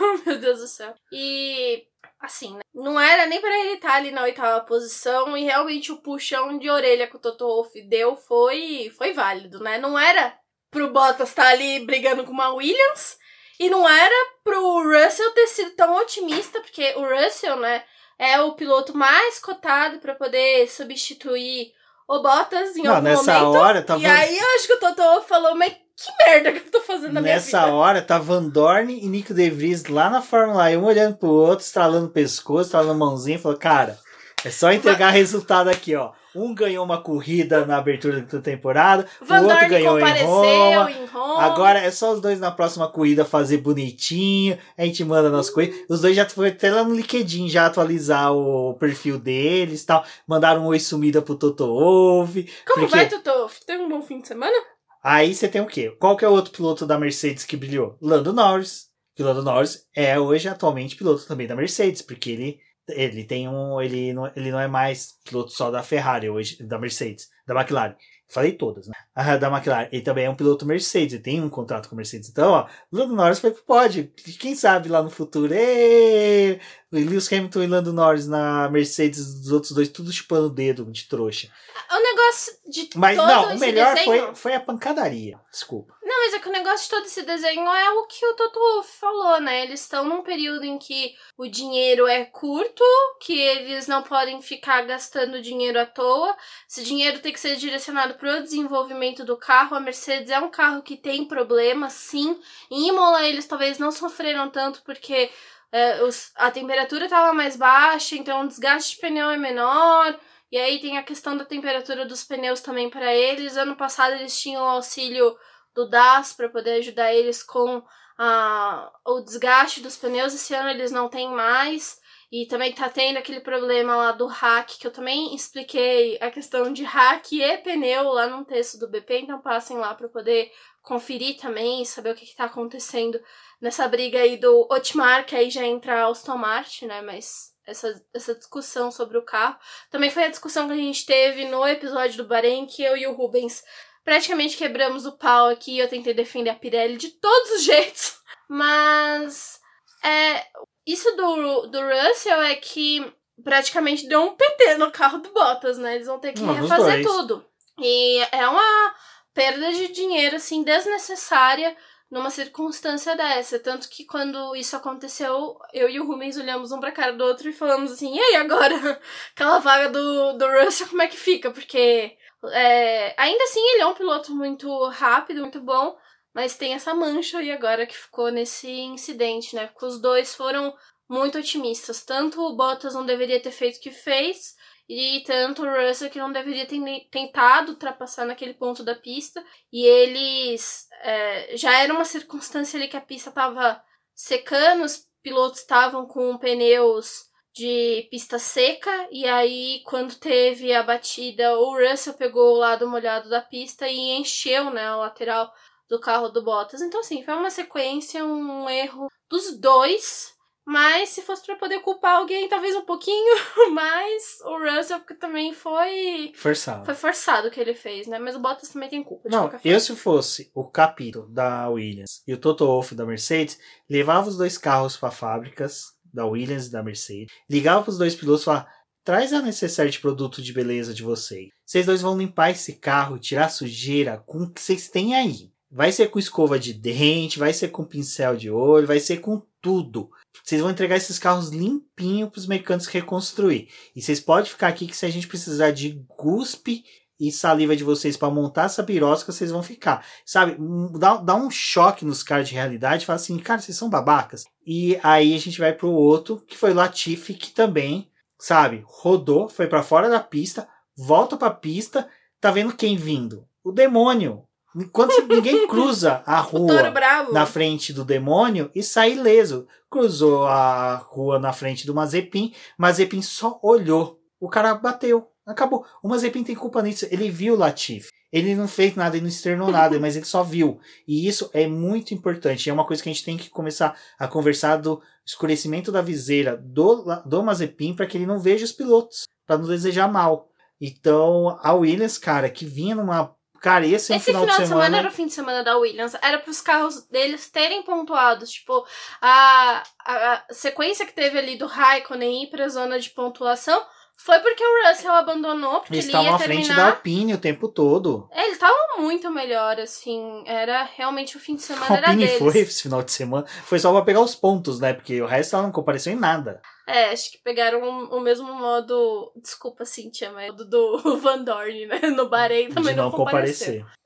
oh, meu Deus do céu. E assim, né? Não era nem para ele estar ali na oitava posição e realmente o puxão de orelha que o Toto Wolff deu foi, foi válido, né? Não era pro Bottas estar ali brigando com uma Williams e não era pro Russell ter sido tão otimista, porque o Russell, né, é o piloto mais cotado para poder substituir o Bottas em Não, algum nessa momento. hora tá e Van- aí eu acho que o Totó falou, mas que merda que eu tô fazendo na minha Nessa vida. hora, tá Van Dorn e Nico De Vries lá na Fórmula 1, um olhando pro outro, estralando o pescoço, estralando a mãozinha, e falou, cara, é só entregar resultado aqui, ó. Um ganhou uma corrida na abertura da temporada, Van o outro Dorn ganhou em Roma. em Roma. Agora é só os dois na próxima corrida fazer bonitinho. A gente manda nossa coisa. Os dois já foi até lá no LinkedIn já atualizar o perfil deles tal. Mandaram um oi sumida pro Toto Wolff. Como porque- vai, Totó? Teve um bom fim de semana? Aí você tem o quê? Qual que é o outro piloto da Mercedes que brilhou? Lando Norris. Que o Lando Norris é hoje atualmente piloto também da Mercedes, porque ele ele tem um ele não, ele não é mais piloto só da Ferrari hoje, da Mercedes, da McLaren. Falei todas, né? Ah, da McLaren. Ele também é um piloto Mercedes, ele tem um contrato com Mercedes. Então, ó, Lando Norris foi pro pódio. Quem sabe lá no futuro. Êêê! Lewis Hamilton e Lando Norris na Mercedes, os outros dois tudo chupando o dedo de trouxa. O negócio de Mas todo não, o melhor desenho... foi, foi a pancadaria. Desculpa. Não, mas é que o negócio de todo esse desenho é o que o Toto falou, né? Eles estão num período em que o dinheiro é curto, que eles não podem ficar gastando dinheiro à toa. Esse dinheiro tem que ser direcionado para o desenvolvimento do carro. A Mercedes é um carro que tem problemas, sim. Em Imola eles talvez não sofreram tanto porque é, os- a temperatura estava mais baixa, então o desgaste de pneu é menor. E aí tem a questão da temperatura dos pneus também para eles. Ano passado eles tinham o auxílio do DAS para poder ajudar eles com a, o desgaste dos pneus. Esse ano eles não têm mais. E também tá tendo aquele problema lá do hack, que eu também expliquei a questão de hack e pneu lá num texto do BP, então passem lá para poder conferir também, saber o que, que tá acontecendo nessa briga aí do Otmar, que aí já entra a Aston Martin, né? Mas essa, essa discussão sobre o carro. Também foi a discussão que a gente teve no episódio do Bahrein, que eu e o Rubens praticamente quebramos o pau aqui. Eu tentei defender a Pirelli de todos os jeitos. Mas é, isso do, do Russell é que praticamente deu um PT no carro do Bottas, né? Eles vão ter que Não, refazer tudo. E é uma perda de dinheiro, assim, desnecessária numa circunstância dessa. Tanto que quando isso aconteceu, eu e o Rubens olhamos um pra cara do outro e falamos assim, e aí agora? Aquela vaga do, do Russell, como é que fica? Porque é, ainda assim ele é um piloto muito rápido, muito bom, mas tem essa mancha aí agora que ficou nesse incidente, né? Porque os dois foram muito otimistas. Tanto o Bottas não deveria ter feito o que fez, e tanto o Russell que não deveria ter tentado ultrapassar naquele ponto da pista. E eles. é, já era uma circunstância ali que a pista estava secando, os pilotos estavam com pneus de pista seca, e aí quando teve a batida, o Russell pegou o lado molhado da pista e encheu né, a lateral do carro do Bottas. Então, assim, foi uma sequência, um erro dos dois. Mas se fosse pra poder culpar alguém, talvez um pouquinho mais o Russell, também foi. Forçado. Foi forçado o que ele fez, né? Mas o Bottas também tem culpa, Não, eu se fosse o Capito da Williams e o Toto Wolff da Mercedes, levava os dois carros para fábricas da Williams e da Mercedes, ligava para os dois pilotos e falava: traz a necessária de produto de beleza de vocês. Vocês dois vão limpar esse carro, tirar a sujeira com o que vocês têm aí. Vai ser com escova de dente, vai ser com pincel de olho, vai ser com tudo. Vocês vão entregar esses carros limpinho para os mecânicos reconstruir. E vocês podem ficar aqui que se a gente precisar de guspe e saliva de vocês para montar essa birosca, vocês vão ficar. Sabe? Um- Dá, dá um choque nos caras de realidade. Fala assim, cara, vocês são babacas. E aí a gente vai pro outro, que foi o Latifi, que também, sabe, rodou, foi para fora da pista, volta pra pista, tá vendo quem vindo? O demônio. Enquanto ninguém cruza a rua na frente do demônio e sai ileso. Cruzou a rua na frente do Mazepin, Mazepin só olhou. O cara bateu. Acabou. O Mazepin tem culpa nisso. Ele viu o Latif. Ele não fez nada, ele não externou nada, mas ele só viu. E isso é muito importante. É uma coisa que a gente tem que começar a conversar do escurecimento da viseira do, do Mazepin para que ele não veja os pilotos, para não desejar mal. Então, a Williams, cara, que vinha numa. Cara, esse, é Esse final, de semana. era o fim de semana da Williams. Era para os carros deles terem pontuados. Tipo, a, a, a sequência que teve ali do Raikkonen ir para a zona de pontuação Foi porque o Russell abandonou, porque Eles ele estavam à frente da terminar... Alpine o tempo todo. É, eles estavam muito melhor, assim. Era realmente o fim de semana A era Alpine deles. foi esse final de semana. Foi só pra pegar os pontos, né? Porque o resto ela não compareceu em nada. É, acho que pegaram o, o mesmo modo. Desculpa, Cintia, mas do, do Van Dorn, né? No Bahrein também de não, não, compareceu. comparecer.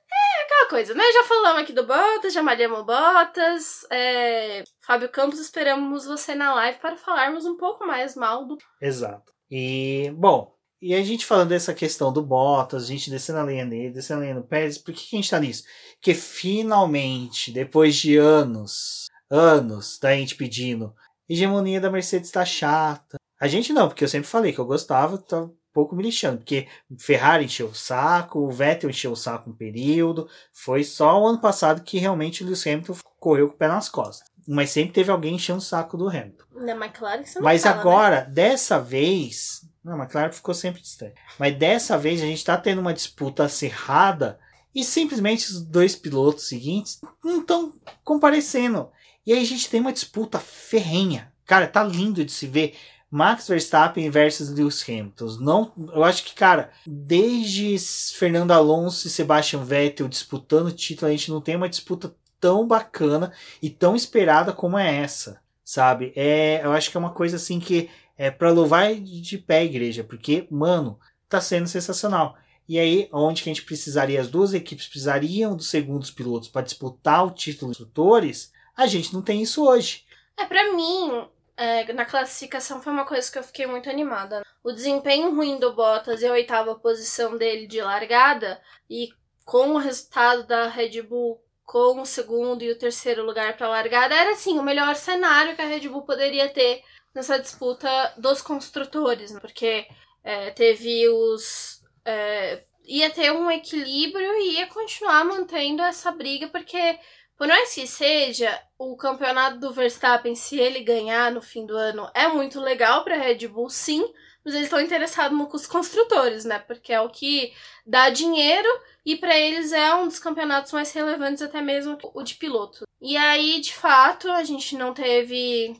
Aquela coisa, né? Já falamos aqui do Bottas, já malhamos Bottas. É... Fábio Campos, esperamos você na live para falarmos um pouco mais mal do. Exato. E, bom, e a gente falando dessa questão do Bottas, a gente descendo a linha dele, descendo a linha do Pérez, por que, que a gente tá nisso? Porque finalmente, depois de anos, anos da gente pedindo, hegemonia da Mercedes tá chata. A gente não, porque eu sempre falei que eu gostava, tá um pouco me lixando, porque Ferrari encheu o saco, o Vettel encheu o saco um período, foi só o ano passado que realmente o Lewis Hamilton correu com o pé nas costas. Mas sempre teve alguém enchendo o saco do Hamilton. McLaren, você não Mas fala, né? agora, dessa vez. Não, claro que ficou sempre distante. Mas dessa vez a gente tá tendo uma disputa acirrada e simplesmente os dois pilotos seguintes não estão comparecendo. E aí a gente tem uma disputa ferrenha. Cara, tá lindo de se ver. Max Verstappen versus Lewis Hamilton. Não, eu acho que, cara, desde Fernando Alonso e Sebastian Vettel disputando o título, a gente não tem uma disputa tão bacana e tão esperada como é essa, sabe? É, eu acho que é uma coisa assim que é para louvar de pé a igreja, porque, mano, tá sendo sensacional. E aí, onde que a gente precisaria, as duas equipes precisariam dos segundos pilotos para disputar o título de instrutores, a gente não tem isso hoje. É, pra mim, é, na classificação foi uma coisa que eu fiquei muito animada. O desempenho ruim do Bottas e a oitava posição dele de largada, e com o resultado da Red Bull com o segundo e o terceiro lugar para largada, era assim o melhor cenário que a Red Bull poderia ter nessa disputa dos construtores, né? porque é, teve os. É, ia ter um equilíbrio e ia continuar mantendo essa briga, porque por mais que seja, o campeonato do Verstappen, se ele ganhar no fim do ano, é muito legal para Red Bull, sim, mas eles estão interessados nos construtores, né? Porque é o que dá dinheiro e para eles é um dos campeonatos mais relevantes até mesmo o de piloto. E aí, de fato, a gente não teve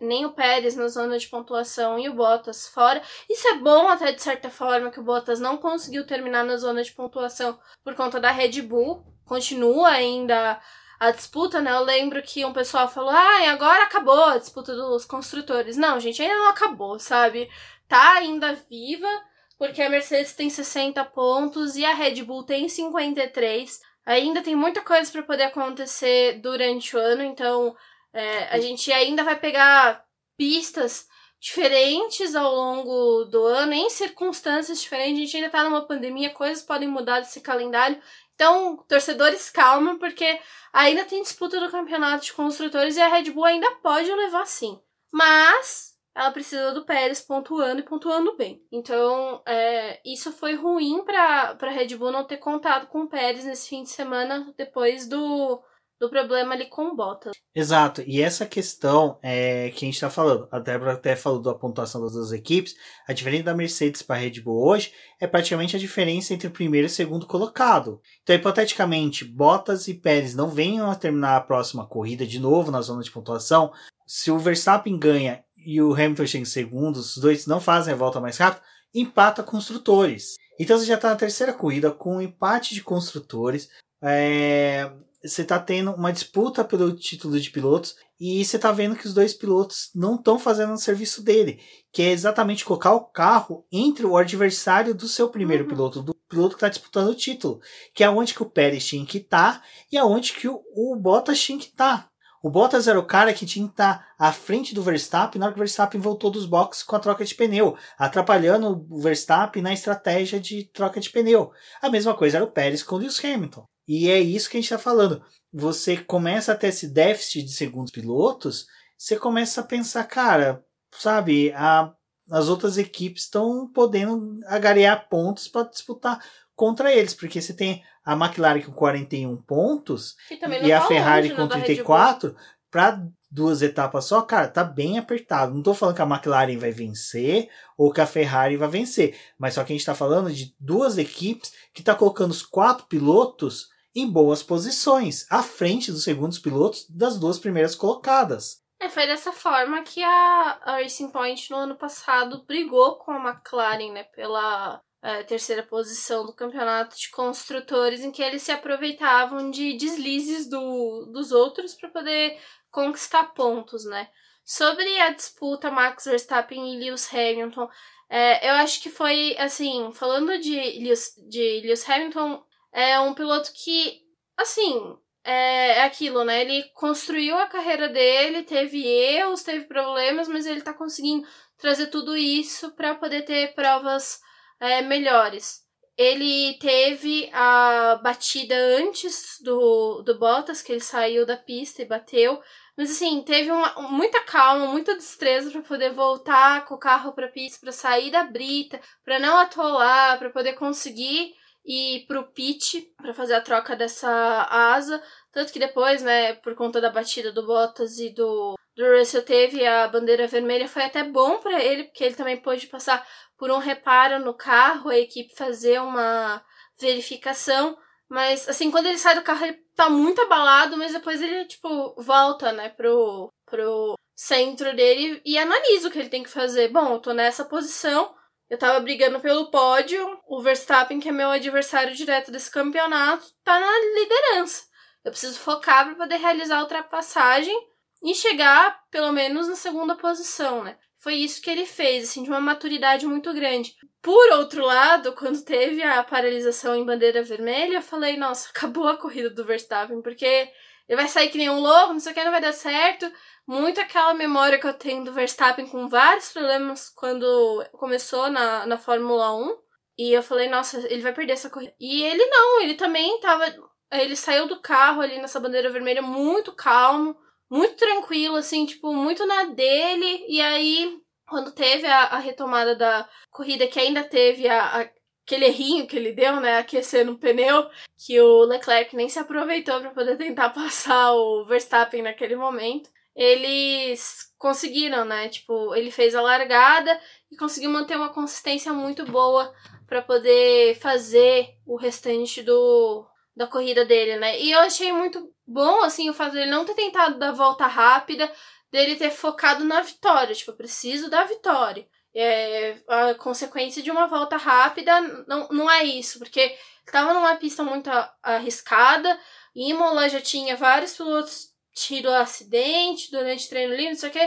nem o Pérez na zona de pontuação e o Bottas fora. Isso é bom até de certa forma que o Bottas não conseguiu terminar na zona de pontuação por conta da Red Bull. Continua ainda a disputa, né? Eu lembro que um pessoal falou: "Ah, agora acabou a disputa dos construtores". Não, gente, ainda não acabou, sabe? Tá ainda viva porque a Mercedes tem 60 pontos e a Red Bull tem 53. Ainda tem muita coisa para poder acontecer durante o ano, então é, a gente ainda vai pegar pistas diferentes ao longo do ano, em circunstâncias diferentes. A gente ainda tá numa pandemia, coisas podem mudar desse calendário. Então, torcedores, calma, porque ainda tem disputa do campeonato de construtores e a Red Bull ainda pode levar sim. Mas ela precisa do Pérez pontuando e pontuando bem. Então, é, isso foi ruim para a Red Bull não ter contado com o Pérez nesse fim de semana depois do, do problema ali com o Bottas. Exato, e essa questão é, que a gente está falando, a Débora até falou da pontuação das duas equipes, a diferença da Mercedes para a Red Bull hoje é praticamente a diferença entre o primeiro e o segundo colocado. Então, hipoteticamente, Bottas e Pérez não venham a terminar a próxima corrida de novo na zona de pontuação. Se o Verstappen ganha e o Hamilton chega em segundo, os dois não fazem a volta mais rápido, empata construtores. Então você já está na terceira corrida com um empate de construtores. É, você está tendo uma disputa pelo título de pilotos e você está vendo que os dois pilotos não estão fazendo o serviço dele, que é exatamente colocar o carro entre o adversário do seu primeiro Uhum. piloto, do piloto que está disputando o título, que é onde que o Pérez tinha que estar e aonde que o, o Bottas tinha que estar. O Bottas era o cara que tinha que estar à frente do Verstappen na hora que o Verstappen voltou dos boxes com a troca de pneu, atrapalhando o Verstappen na estratégia de troca de pneu. A mesma coisa era o Pérez com o Lewis Hamilton. E é isso que a gente está falando. Você começa a ter esse déficit de segundos pilotos, você começa a pensar, cara, sabe, a, as outras equipes estão podendo agarear pontos para disputar contra eles, porque você tem a McLaren com 41 pontos e a tá Ferrari longe, com né, da Red Bull. 34 para duas etapas só, cara, tá bem apertado. Não tô falando que a McLaren vai vencer ou que a Ferrari vai vencer, mas só que a gente tá falando de duas equipes que tá colocando os quatro pilotos em boas posições, à frente dos segundos pilotos das duas primeiras colocadas. É, foi dessa forma que a, a Racing Point no ano passado brigou com a McLaren, né, pela é, terceira posição do campeonato de construtores, em que eles se aproveitavam de deslizes do, dos outros para poder conquistar pontos, né. Sobre a disputa Max Verstappen e Lewis Hamilton, é, eu acho que foi, assim, falando de Lewis, de Lewis Hamilton, é um piloto que, assim, é, é aquilo, né? Ele construiu a carreira dele, teve erros, teve problemas, mas ele tá conseguindo trazer tudo isso para poder ter provas é, melhores. Ele teve a batida antes do, do Bottas, que ele saiu da pista e bateu. Mas assim, teve uma, muita calma, muita destreza para poder voltar com o carro para pista, para sair da brita, para não atolar, para poder conseguir ir pro pit para fazer a troca dessa asa. Tanto que depois, né, por conta da batida do Bottas e do, do Russell, teve a bandeira vermelha. Foi até bom para ele, porque ele também pôde passar por um reparo no carro, a equipe fazer uma verificação. Mas, assim, quando ele sai do carro, ele tá muito abalado, mas depois ele, tipo, volta, né, pro, pro centro dele e analisa o que ele tem que fazer. Bom, eu tô nessa posição, eu tava brigando pelo pódio, o Verstappen, que é meu adversário direto desse campeonato, tá na liderança. Eu preciso focar para poder realizar a ultrapassagem e chegar, pelo menos, na segunda posição, né? Foi isso que ele fez, assim, de uma maturidade muito grande. Por outro lado, quando teve a paralisação em bandeira vermelha, eu falei, nossa, acabou a corrida do Verstappen, porque ele vai sair que nem um louco, não sei o que, não vai dar certo muito aquela memória que eu tenho do Verstappen com vários problemas quando começou na, na Fórmula 1. E eu falei, nossa, ele vai perder essa corrida. E ele não, ele também tava. Ele saiu do carro ali nessa bandeira vermelha muito calmo, muito tranquilo, assim, tipo, muito na dele. E aí, quando teve a, a retomada da corrida, que ainda teve a, a aquele errinho que ele deu, né, aquecendo o pneu, que o Leclerc nem se aproveitou para poder tentar passar o Verstappen naquele momento eles conseguiram, né? Tipo, ele fez a largada e conseguiu manter uma consistência muito boa para poder fazer o restante do da corrida dele, né? E eu achei muito bom assim o fato dele não ter tentado dar volta rápida, dele ter focado na vitória, tipo, eu preciso da vitória. É, a consequência de uma volta rápida não, não é isso, porque estava numa pista muito arriscada, Imola já tinha vários pilotos tido acidente durante treino livre, só que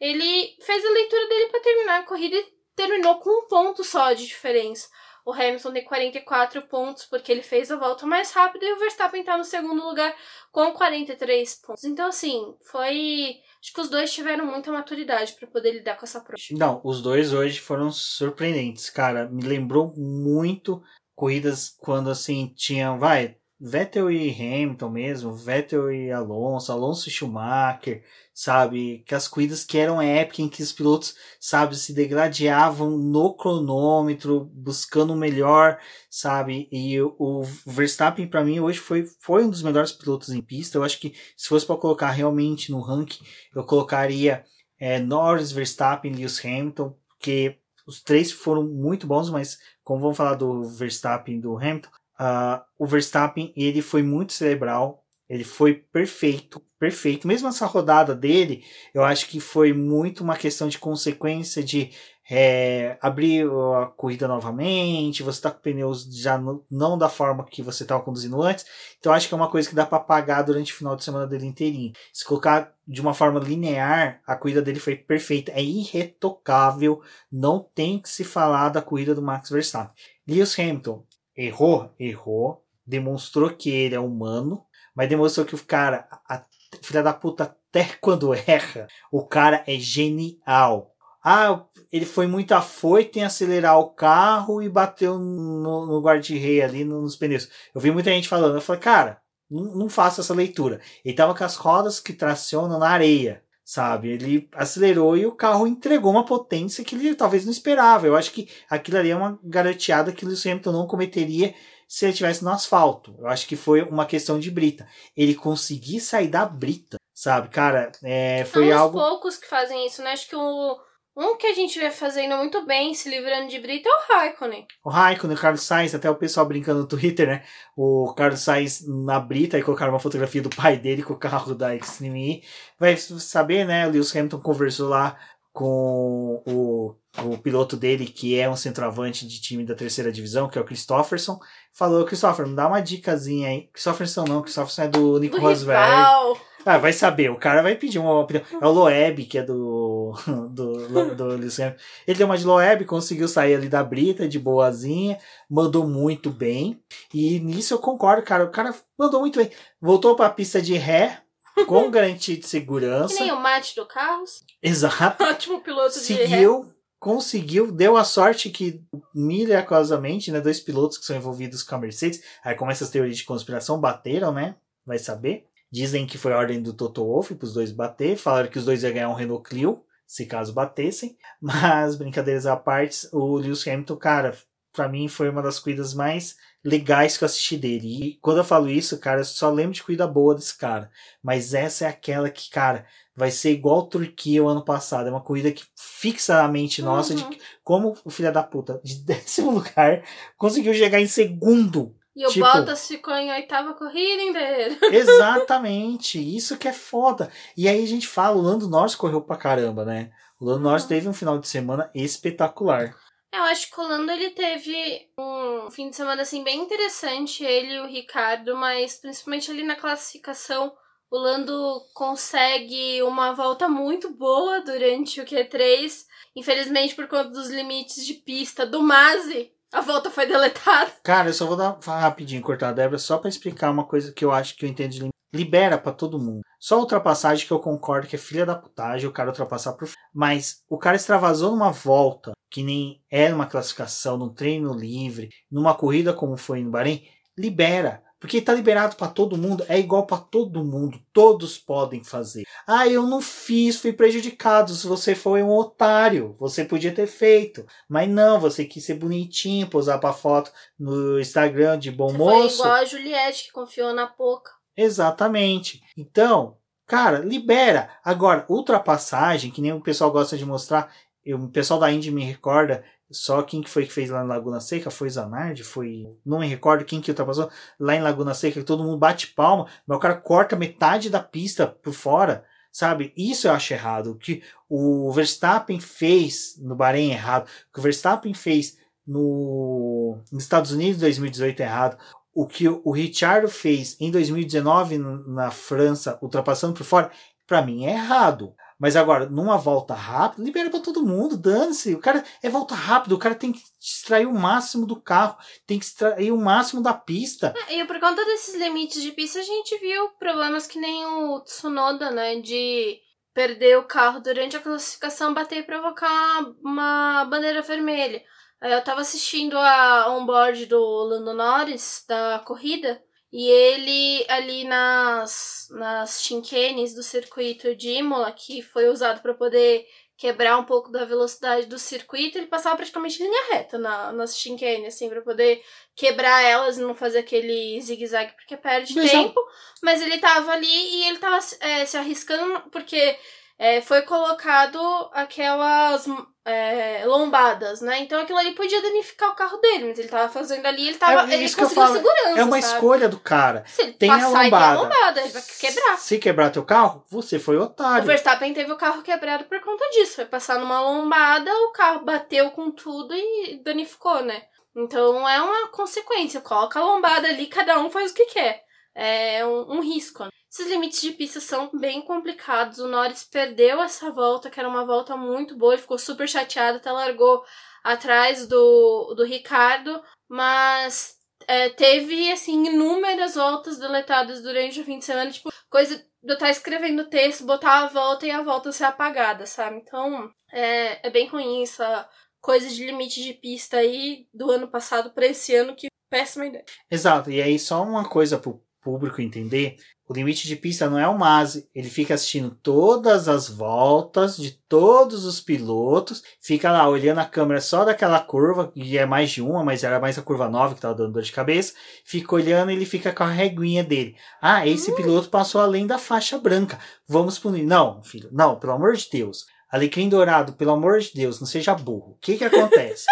ele fez a leitura dele para terminar a corrida e terminou com um ponto só de diferença. O Hamilton tem 44 pontos porque ele fez a volta mais rápida e o Verstappen está no segundo lugar com 43 pontos. Então, assim, foi. Acho que os dois tiveram muita maturidade para poder lidar com essa prova. Não, os dois hoje foram surpreendentes, cara. Me lembrou muito corridas quando, assim, tinham, vai, Vettel e Hamilton mesmo, Vettel e Alonso, Alonso e Schumacher, sabe? Que as corridas que eram épicas, em que os pilotos, sabe, se degradavam no cronômetro, buscando o melhor, sabe? E o Verstappen, para mim, hoje foi, foi um dos melhores pilotos em pista. Eu acho que se fosse para colocar realmente no ranking, eu colocaria é, Norris, Verstappen Lewis Hamilton, porque os três foram muito bons, mas como vamos falar do Verstappen e do Hamilton, Uh, o Verstappen ele foi muito cerebral, ele foi perfeito, perfeito. Mesmo essa rodada dele, eu acho que foi muito uma questão de consequência de é, abrir a corrida novamente, você está com pneus já no, não da forma que você estava conduzindo antes. Então acho que é uma coisa que dá para pagar durante o final de semana dele inteirinho. Se colocar de uma forma linear, a corrida dele foi perfeita, é irretocável, não tem que se falar da corrida do Max Verstappen. Lewis Hamilton, Errou? Errou. Demonstrou que ele é humano, mas demonstrou que o cara, a filha da puta, até quando erra, o cara é genial. Ah, ele foi muito afoito em acelerar o carro e bateu no, no guarda-rei ali nos pneus. Eu vi muita gente falando, eu falei, cara, não, não faça essa leitura. Ele tava com as rodas que tracionam na areia sabe? Ele acelerou e o carro entregou uma potência que ele talvez não esperava. Eu acho que aquilo ali é uma garoteada que o Lewis Hamilton não cometeria se ele estivesse no asfalto. Eu acho que foi uma questão de brita. Ele conseguir sair da brita, sabe? Cara, é, foi São algo. poucos que fazem isso, né? Acho que o, Um que a gente vê fazendo muito bem, se livrando de brita, é o Raikkonen. O Raikkonen, o Carlos Sainz, até o pessoal brincando no Twitter, né? O Carlos Sainz na brita e colocaram uma fotografia do pai dele com o carro da Extreme E. Vai saber, né? O Lewis Hamilton conversou lá com o, o piloto dele, que é um centroavante de time da terceira divisão, que é o Christopherson. Falou, Christopher, me dá uma dicasinha aí. Christopherson não, Christopherson é do Nico Do Rosberg. rival. Ah, vai saber, o cara vai pedir uma opinião. É o Loeb, que é do, do, do Lewis Hamilton. Ele deu uma de Loeb, conseguiu sair ali da brita de boazinha, mandou muito bem. E nisso eu concordo, cara. O cara mandou muito bem. Voltou pra pista de ré, com garantia de Que segurança. nem o Mate do Carros. Exato. Ótimo piloto de. Seguiu, conseguiu, deu a sorte que miraculosamente, né, dois pilotos que são envolvidos com a Mercedes, aí começa as teorias de conspiração, bateram, né? Vai saber. Dizem que foi a ordem do Toto Wolff para os dois bater, falaram que os dois iam ganhar um Renault Clio, se caso batessem, mas brincadeiras à parte, o Lewis Hamilton, cara, pra mim foi uma das corridas mais legais que eu assisti dele. E quando eu falo isso, cara, eu só lembro de corrida boa desse cara. Mas essa é aquela que, cara, vai ser igual Turquia o ano passado. É uma corrida que fixa na mente nossa de Uhum. que- como o filho da puta de décimo lugar conseguiu chegar em segundo. E o Tipo- Bottas ficou em oitava corrida inteira. Exatamente, isso que é foda. E aí a gente fala, o Lando Norris correu pra caramba, né? O Lando Norris Uhum. teve um final de semana espetacular. Eu acho que o Lando ele teve um fim de semana assim bem interessante, ele e o Ricardo, mas principalmente ali na classificação, o Lando consegue uma volta muito boa durante o Q3. Infelizmente, por conta dos limites de pista do Masi, a volta foi deletada. Cara, eu só vou dar rapidinho, cortar a Débora, só pra explicar uma coisa que eu acho que eu entendo de Libera pra todo mundo. Só ultrapassagem que eu concordo que é filha da putagem, o cara ultrapassar por. Mas o cara extravasou numa volta, que nem é numa classificação, num treino livre, numa corrida como foi no Bahrein, libera. Porque tá liberado pra todo mundo, é igual pra todo mundo, todos podem fazer. Ah, eu não fiz, fui prejudicado. Se você foi um otário, você podia ter feito. Mas não, você quis ser bonitinho, posar pra foto no Instagram de bom Foi moço. igual a Juliette, que confiou na Poca. Exatamente. Então, cara, libera. Agora, ultrapassagem, que nem o pessoal gosta de mostrar, eu, o pessoal da Indy me recorda, só quem que foi que fez lá na Laguna Seca? Foi Zanardi? Foi. Não me recordo quem que ultrapassou. Lá em Laguna Seca, que todo mundo bate palma, mas o cara corta metade da pista por fora. Sabe? Isso eu acho errado. O que o Verstappen fez no Bahrein é errado. O que o Verstappen fez no, nos Estados Unidos em 2018 é errado o que o Richard fez em 2019 n- na França, ultrapassando por fora, pra mim é errado. Mas agora, numa volta rápida, libera pra todo mundo, dane-se. O cara é volta rápida, o cara tem que extrair o máximo do carro, tem que extrair o máximo da pista. E por conta desses limites de pista, a gente viu problemas que nem o Tsunoda, né? De perder o carro durante a classificação, bater e provocar uma bandeira vermelha. Eh, Eu tava assistindo a onboard do Lando Norris, da corrida, e ele ali nas, nas chinquenes do circuito de Imola, que foi usado para poder quebrar um pouco da velocidade do circuito, ele passava praticamente em linha reta na, nas chinquenes, assim, para poder quebrar elas e não fazer aquele zigue-zague porque perde Mas tempo. Mas ele tava ali e ele tava é, se arriscando porque é, foi colocado aquelas é, lombadas, né? Então aquilo ali podia danificar o carro dele, mas ele tava fazendo ali, ele tava. É ele isso que eu conseguiu falo, segurança. É uma sabe? escolha do cara. Se ele Tem a passar e tem a lombada. lombada, ele vai quebrar. Se quebrar teu carro, você foi O otário. Verstappen teve o carro quebrado por conta disso. Foi passar numa lombada, o carro bateu com tudo e danificou, né? Então é uma consequência. Coloca a lombada ali, cada um faz o que quer. É um, um risco. Esses limites de pista são bem complicados. O Norris perdeu essa volta, que era uma volta muito boa. Ele ficou super chateado, até largou atrás do, do Ricardo. Mas é, teve, assim, inúmeras voltas deletadas durante o fim de semana. Tipo, coisa de eu estar escrevendo texto, botar a volta e a volta ser apagada, sabe? Então, é, é bem ruim essa coisa de limite de pista aí do ano passado para esse ano, que péssima ideia. Exato. E aí, só uma coisa pro público entender: o limite de pista não é o Mase. Ele fica assistindo todas as voltas de todos os pilotos, fica lá olhando a câmera só daquela curva, e é mais de uma, mas era mais a curva 9 que tava dando dor de cabeça. Fica olhando e ele fica com a reguinha dele. Ah, esse piloto passou além da faixa branca. Vamos punir. Não, filho, não, pelo amor de Deus. Alecrim Dourado, pelo amor de Deus, não seja burro. O que que acontece?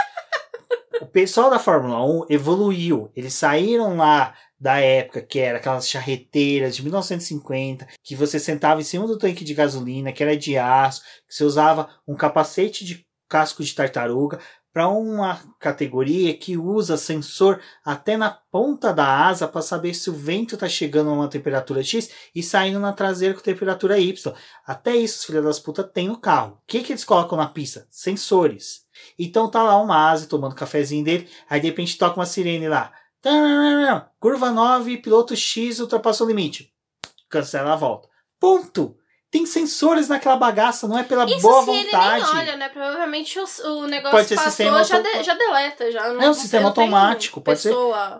o pessoal da Fórmula 1 evoluiu. Eles saíram lá da época que era aquelas charreteiras de 1950, que você sentava em cima do tanque de gasolina, que era de aço, que você usava um capacete de casco de tartaruga, para uma categoria que usa sensor até na ponta da asa para saber se o vento está chegando a uma temperatura X e saindo na traseira com temperatura Y. Até isso, os filhos das putas têm no carro. O que, que eles colocam na pista? Sensores. Então tá lá uma asa tomando cafezinho dele, aí de repente toca uma sirene lá. Curva 9, piloto X ultrapassou o limite. Cancela a volta. Ponto! tem sensores naquela bagaça, não é pela Isso boa se vontade. ele nem olha, né? Provavelmente o, o negócio Pode ser passou, sistema já, de- já deleta. Já não, É um sistema automático, pode ser-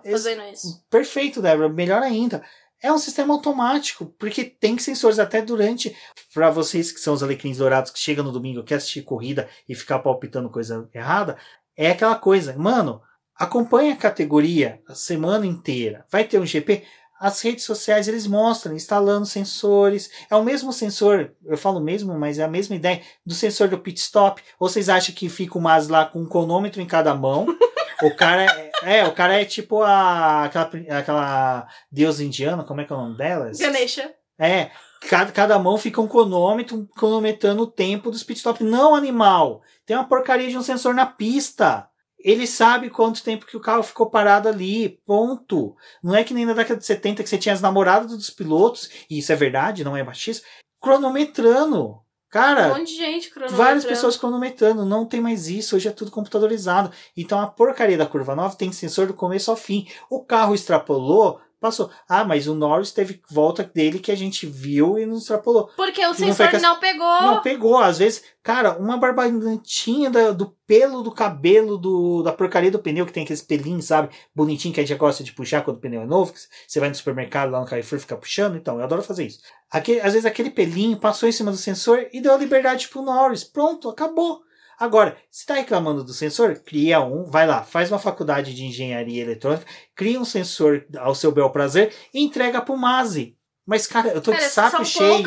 fazendo isso. Perfeito, Débora. Melhor ainda. É um sistema automático, porque tem sensores até durante. Para vocês que são os alecrins dourados que chegam no domingo, quer assistir corrida e ficar palpitando coisa errada, é aquela coisa. Mano, acompanha a categoria a semana inteira. Vai ter um GP. As redes sociais eles mostram instalando sensores. É o mesmo sensor, eu falo mesmo, mas é a mesma ideia do sensor do pit stop. Ou vocês acham que fica o Mas lá com um cronômetro em cada mão? O cara é, é, o cara é tipo a, aquela, aquela deusa indiana, como é que é o nome dela? Ganesha. É, cada, cada mão fica um cronômetro cronometrando o tempo dos pit stop. Não, animal! Tem uma porcaria de um sensor na pista. Ele sabe quanto tempo que o carro ficou parado ali, ponto. Não é que nem na década de 70 que você tinha as namoradas dos pilotos, e isso é verdade, não é machismo, cronometrando. Cara, Um monte de gente cronometrando. Várias pessoas cronometrando, não tem mais isso, hoje é tudo computadorizado. Então a porcaria da curva nova tem sensor do começo ao fim. O carro extrapolou, passou. Ah, mas o Norris teve volta dele que a gente viu e não extrapolou. Porque o foi sensor não, as- pegou. Não pegou, às vezes, cara, uma barbagantinha da- do pelo do cabelo do, da porcaria do pneu, que tem aqueles pelinhos, sabe? Bonitinho que a gente gosta de puxar quando o pneu é novo. que Você vai no supermercado lá no Carrefour e fica puxando. Então, eu adoro fazer isso. Aquele, às vezes aquele pelinho passou em cima do sensor e deu a liberdade pro Norris. Pronto, acabou. Agora, se está reclamando do sensor, cria um, vai lá, faz uma faculdade de engenharia eletrônica, cria um sensor ao seu bel prazer e entrega pro Mazi. Mas, cara, eu tô Cara, de saco cheio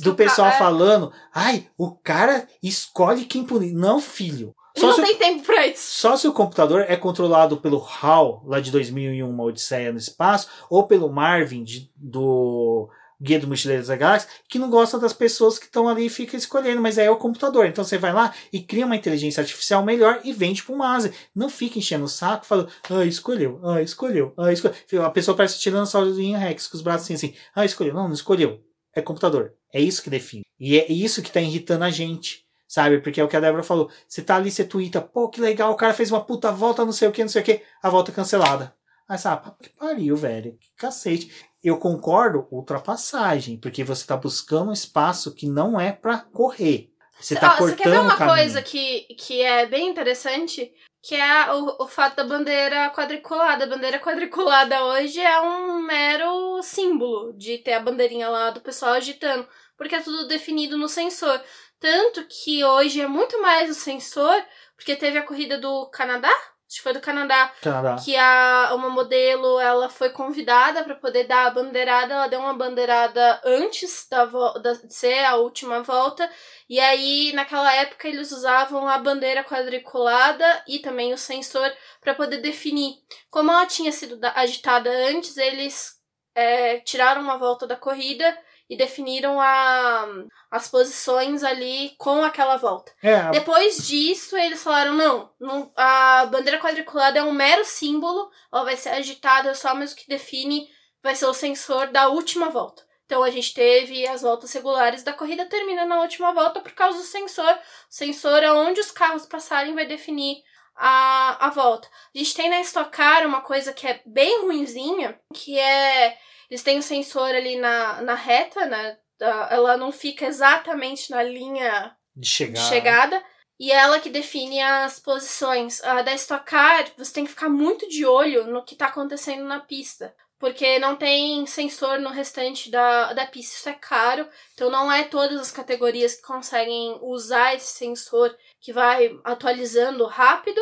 do o pessoal é, falando, ai, o cara escolhe quem punir. Não, filho. Só Não se, tem tempo pra isso. só se o computador é controlado pelo HAL, lá de 2001, Uma Odisseia no Espaço, ou pelo Marvin, de- do Guia do Mochileiro da Galáxia, que não gosta das pessoas que estão ali e fica escolhendo, mas aí é o computador. Então você vai lá e cria uma inteligência artificial melhor e vende pro Mase. Não fica enchendo o saco falando, ah, escolheu, ah, escolheu, ah, escolheu. A pessoa parece tirando em Rex com os braços assim, assim, ah, escolheu. Não, não escolheu. É computador. É isso que define. E é isso que tá irritando a gente. Sabe? Porque é o que a Débora falou. Você tá ali, você twitta, pô, que legal, o cara fez uma puta volta, não sei o que, não sei o que, a volta cancelada. Aí sabe, "Pá, que pariu, velho. Que cacete. Eu concordo, ultrapassagem, porque você tá buscando um espaço que não é pra correr. Você tá Ó, você cortando quer ver uma coisa que, que é bem interessante? Que é o, o fato da bandeira quadriculada. A bandeira quadriculada hoje é um mero símbolo de ter a bandeirinha lá do pessoal agitando. Porque é tudo definido no sensor. Tanto que hoje é muito mais o sensor, porque teve a corrida do Canadá. Acho que foi do Canadá Canadá. que a uma modelo ela foi convidada para poder dar a bandeirada, ela deu uma bandeirada antes da, da de ser a última volta, e aí naquela época eles usavam a bandeira quadriculada e também o sensor para poder definir. Como ela tinha sido da- agitada antes, eles é, tiraram uma volta da corrida e definiram a, as posições ali com aquela volta. É, Depois disso, eles falaram: não, não, a bandeira quadriculada é um mero símbolo, ela vai ser agitada só, mas o que define vai ser o sensor da última volta. Então a gente teve as voltas regulares da corrida, termina na última volta por causa do sensor. O sensor é onde os carros passarem vai definir a, a volta. A gente tem na Stock Car uma coisa que é bem ruinzinha, que é. Eles têm o sensor ali na, na reta, né? Ela não fica exatamente na linha de de chegada. E é ela que define as posições. A da Stock Car, você tem que ficar muito de olho no que tá acontecendo na pista. Porque não tem sensor no restante da, da pista. Isso é caro. Então não é todas as categorias que conseguem usar esse sensor que vai atualizando rápido.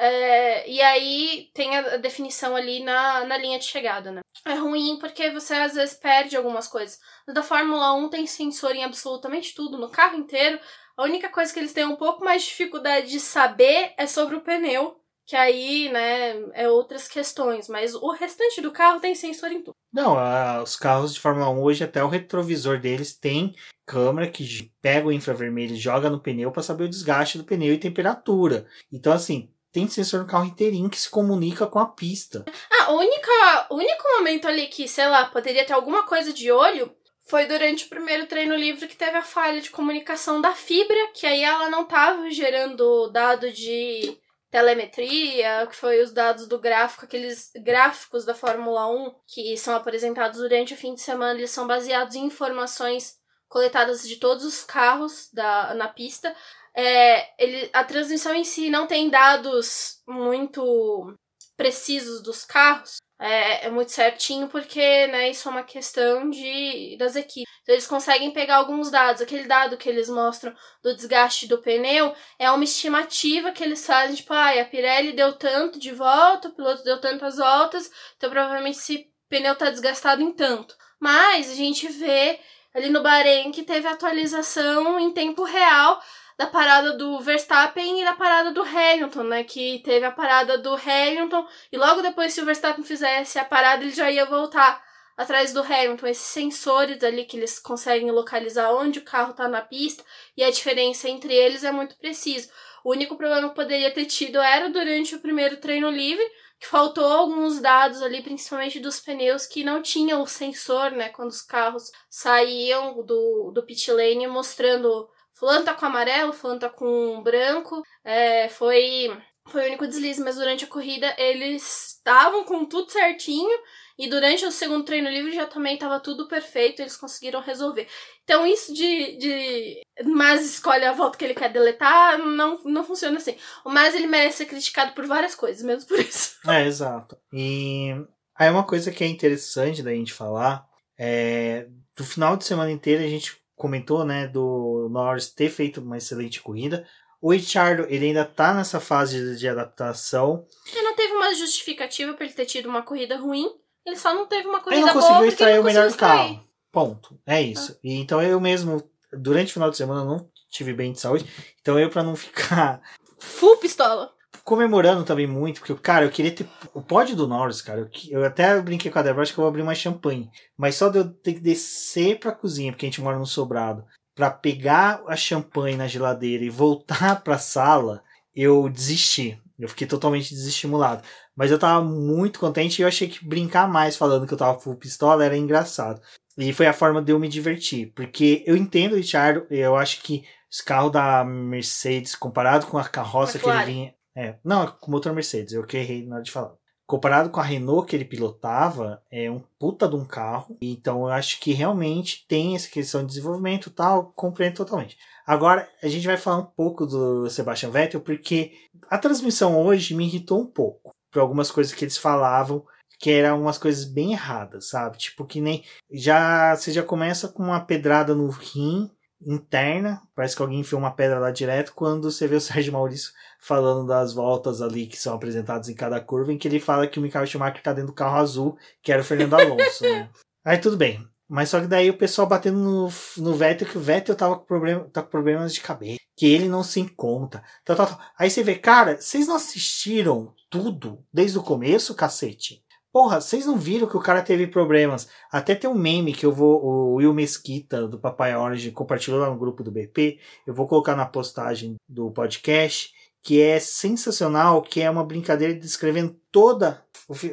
É, e aí tem a, a definição ali na, na linha de chegada, né? É ruim porque você às vezes perde algumas coisas. No da Fórmula 1 tem sensor em absolutamente tudo, no carro inteiro. A única coisa que eles têm um pouco mais de dificuldade de saber é sobre o pneu, que aí, né, é outras questões, mas o restante do carro tem sensor em tudo. Não, os carros de Fórmula 1 hoje, até o retrovisor deles tem câmera que pega o infravermelho e joga no pneu para saber o desgaste do pneu e temperatura. Então, assim, tem sensor no carro inteirinho que se comunica com a pista. Ah, única, único momento ali que, sei lá, poderia ter alguma coisa de olho foi durante o primeiro treino livre que teve a falha de comunicação da fibra, que aí ela não estava gerando dado de telemetria, que foi os dados do gráfico, aqueles gráficos da Fórmula 1 que são apresentados durante o fim de semana, eles são baseados em informações coletadas de todos os carros da, na pista. É, ele, a transmissão em si não tem dados muito precisos dos carros, é, é, muito certinho porque né, isso é uma questão de das equipes. Então, eles conseguem pegar alguns dados. Aquele dado que eles mostram do desgaste do pneu é uma estimativa que eles fazem, tipo, ah, a Pirelli deu tanto de volta, o piloto deu tantas voltas, então provavelmente esse pneu está desgastado em tanto. Mas a gente vê ali no Bahrein que teve atualização em tempo real da parada do Verstappen e da parada do Hamilton, né? Que teve a parada do Hamilton e logo depois, se o Verstappen fizesse a parada, ele já ia voltar atrás do Hamilton. Esses sensores ali que eles conseguem localizar onde o carro tá na pista e a diferença entre eles é muito preciso. O único problema que poderia ter tido era durante o primeiro treino livre, que faltou alguns dados ali, principalmente dos pneus, que não tinham o sensor, né? Quando os carros saíam do, do pit lane mostrando Fulano tá com amarelo, fulano tá com branco. É, foi, foi o único deslize, mas durante a corrida eles estavam com tudo certinho. E durante o segundo treino livre já também estava tudo perfeito, eles conseguiram resolver. Então, isso de, de Mas escolhe a volta que ele quer deletar, não, não funciona assim. O Mas ele merece ser criticado por várias coisas, mesmo por isso. É, exato. E aí uma coisa que é interessante da gente falar é do final de semana inteiro a gente comentou, né, do Norris ter feito uma excelente corrida. O Richard, ele ainda tá nessa fase de adaptação. Ele não teve uma justificativa para ele ter tido uma corrida ruim. Ele só não teve uma corrida boa. Ele não conseguiu extrair o melhor carro. Ponto. É isso. Ah. E, então eu mesmo, durante o final de semana, não tive bem de saúde. Então eu, para não ficar. Full pistola comemorando também muito, porque, cara, eu queria ter o pódio do Norris, cara. Eu, eu até brinquei com a Débora, acho que eu vou abrir mais champanhe. Mas só de eu ter que descer pra cozinha, porque a gente mora no sobrado, para pegar a champanhe na geladeira e voltar pra sala, eu desisti. Eu fiquei totalmente desestimulado. Mas eu tava muito contente e eu achei que brincar mais falando que eu tava full pistola era engraçado. E foi a forma de eu me divertir. Porque eu entendo, Richard, eu acho que os carros da Mercedes, comparado com a carroça que ele vinha. É, não, é com motor Mercedes, eu que errei na hora de falar. Comparado com a Renault que ele pilotava, é um puta de um carro. Então eu acho que realmente tem essa questão de desenvolvimento tal, compreendo totalmente. Agora, a gente vai falar um pouco do Sebastian Vettel, porque a transmissão hoje me irritou um pouco por algumas coisas que eles falavam que eram umas coisas bem erradas, sabe? Tipo que nem já você já começa com uma pedrada no rim interna, parece que alguém enfiou uma pedra lá direto quando você vê o Sérgio Maurício falando das voltas ali que são apresentadas em cada curva, em que ele fala que o Michael Schumacher tá dentro do carro azul, que era o Fernando Alonso. né? Aí tudo bem. Mas só que daí o pessoal batendo no, no Vettel, que o Vettel tava com, problema, tá com problemas de cabeça, que ele não se encontra. Tal, tal, tal. Aí você vê, cara, vocês não assistiram tudo desde o começo, cacete? Porra, vocês não viram que o cara teve problemas? Até tem um meme que eu vou. O Will Mesquita, do Papai Orange, compartilhou lá no grupo do BP. Eu vou colocar na postagem do podcast que é sensacional, que é uma brincadeira descrevendo toda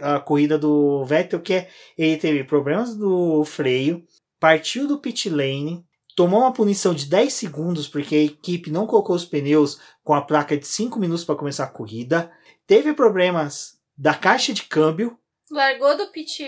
a corrida do Vettel, que é ele teve problemas do freio, partiu do pit lane, tomou uma punição de 10 segundos porque a equipe não colocou os pneus com a placa de 5 minutos para começar a corrida, teve problemas da caixa de câmbio, Largou do pit,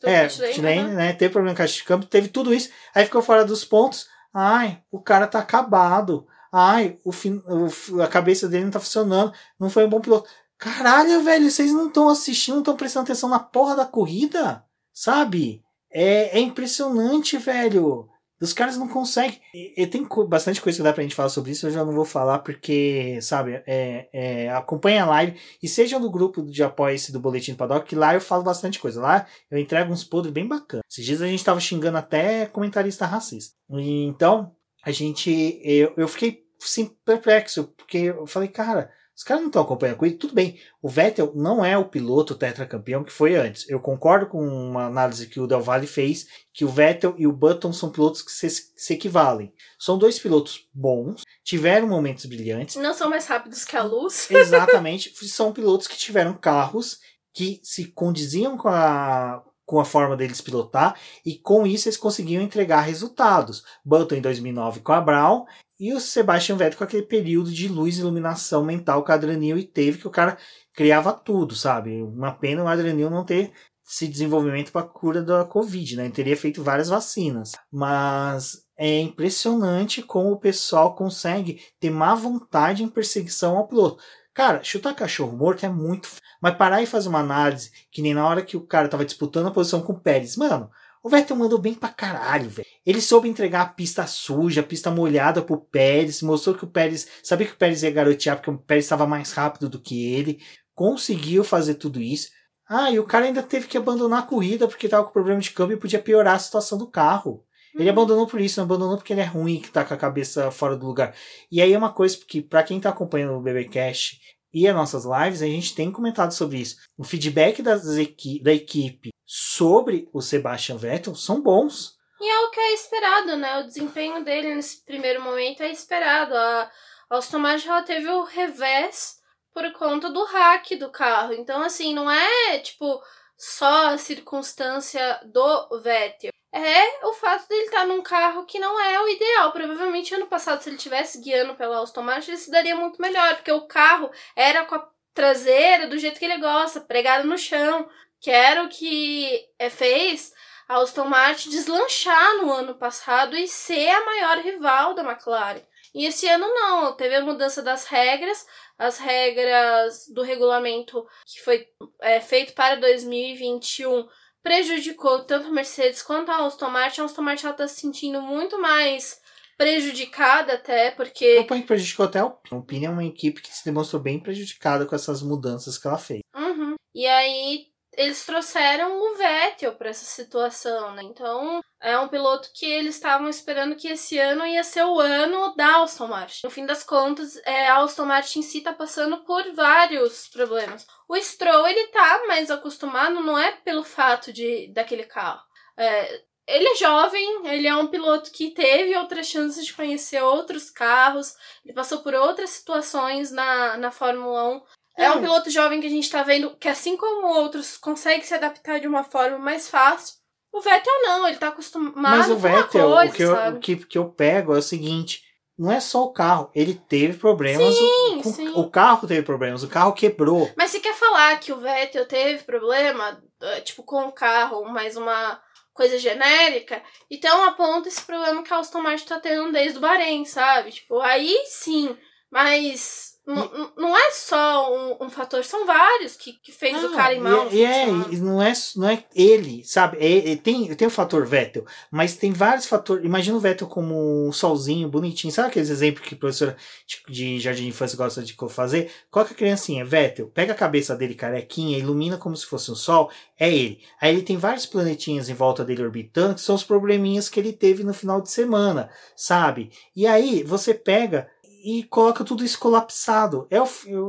do é, pit lane, pit lane né? Teve problema com a caixa de câmbio, teve tudo isso. Aí ficou fora dos pontos. Ai, o cara tá acabado. Ai, o, fin o, a cabeça dele não tá funcionando. Não foi um bom piloto. Caralho, velho, vocês não estão assistindo, não estão prestando atenção na porra da corrida? Sabe? É, é impressionante, velho. Os caras não conseguem. E, e, tem bastante coisa que dá pra gente falar sobre isso, eu já não vou falar porque, sabe, é, é, acompanha a live e seja no grupo de apoio esse do Boletim do Paddock, que lá eu falo bastante coisa. Lá eu entrego uns podres bem bacanas. Esses dias a gente tava xingando até comentarista racista. Então, a gente. Eu, eu fiquei sim, perplexo, porque eu falei, cara, os caras não estão acompanhando com ele. Tudo bem, o Vettel não é o piloto tetracampeão que foi antes. Eu concordo com uma análise que o Del Valle fez, que o Vettel e o Button são pilotos que se, se equivalem. São dois pilotos bons, tiveram momentos brilhantes. Não são mais rápidos que a luz. Exatamente, são pilotos que tiveram carros que se condiziam com a, com a forma deles pilotar e com isso eles conseguiam entregar resultados. Button em 2009 com a Brown e o Sebastian Vettel com aquele período de luz e iluminação mental que o Adrianil teve, que o cara criava tudo, sabe? Uma pena o Adrianil não ter esse desenvolvimento para a cura da Covid, né? Ele teria feito várias vacinas. Mas é impressionante como o pessoal consegue ter má vontade em perseguição ao piloto. Cara, chutar cachorro morto é muito. Mas parar e fazer uma análise, que nem na hora que o cara tava disputando a posição com o Pérez. Mano, o Vettel mandou bem pra caralho, velho. Ele soube entregar a pista suja, a pista molhada pro Pérez, mostrou que o Pérez, sabia que o Pérez ia garotear porque o Pérez estava mais rápido do que ele, conseguiu fazer tudo isso. Ah, e o cara ainda teve que abandonar a corrida porque tava com problema de câmbio e podia piorar a situação do carro. Ele uhum. abandonou por isso, não abandonou porque ele é ruim, que tá com a cabeça fora do lugar. E aí é uma coisa que, para quem tá acompanhando o BBcast e as nossas lives, a gente tem comentado sobre isso. O feedback equi da equipe sobre o Sebastian Vettel são bons. E é o que é esperado, né? O desempenho dele nesse primeiro momento é esperado. A Aston Martin ela teve o revés por conta do hack do carro. Então, assim, não é tipo só a circunstância do Vettel. É o fato dele estar num carro que não é o ideal. Provavelmente ano passado, se ele tivesse guiando pela Aston Martin, ele se daria muito melhor, porque o carro era com a traseira do jeito que ele gosta, pregado no chão que era o que é, fez a Aston Martin deslanchar no ano passado e ser a maior rival da McLaren. E esse ano não, teve a mudança das regras, as regras do regulamento que foi é, feito para 2021 prejudicou tanto a Mercedes quanto a Aston Martin. A Aston Martin está se sentindo muito mais prejudicada até, porque... O que prejudicou até a Alpine. A Alpine é uma equipe que se demonstrou bem prejudicada com essas mudanças que ela fez. Uhum. E aí eles trouxeram o Vettel para essa situação, né? Então, é um piloto que eles estavam esperando que esse ano ia ser o ano da Aston Martin. No fim das contas, é, a Aston Martin em si tá passando por vários problemas. O Stroll, ele tá mais acostumado, não é pelo fato de daquele carro. É, ele é jovem, ele é um piloto que teve outras chances de conhecer outros carros, ele passou por outras situações na, na Fórmula 1. É um piloto jovem que a gente tá vendo que, assim como outros, consegue se adaptar de uma forma mais fácil. O Vettel não, ele tá acostumado Mas o Vettel, coisa, o, que eu, o que, que eu pego é o seguinte: não é só o carro, ele teve problemas. Sim, o, sim. o carro teve problemas, o carro quebrou. Mas se quer falar que o Vettel teve problema, eh, tipo, com o carro, mais uma coisa genérica, então aponta esse problema que a Aston Martin tá tendo desde o Bahrein, sabe? Tipo, aí sim. Mas não, não é só um, um, fator, são vários que, que fez não, o cara ir mal. E, é, não é, não é ele, sabe? É, é, tem, tem o fator Vettel, mas tem vários fatores. Imagina o Vettel como um solzinho, bonitinho. Sabe aqueles exemplos que a professora tipo, de jardim de infância gosta de fazer? Coloca a criancinha, Vettel, pega a cabeça dele carequinha, ilumina como se fosse um sol, é ele. Aí ele tem vários planetinhas em volta dele orbitando, que são os probleminhas que ele teve no final de semana, sabe? E aí você pega e coloca tudo isso colapsado. É o,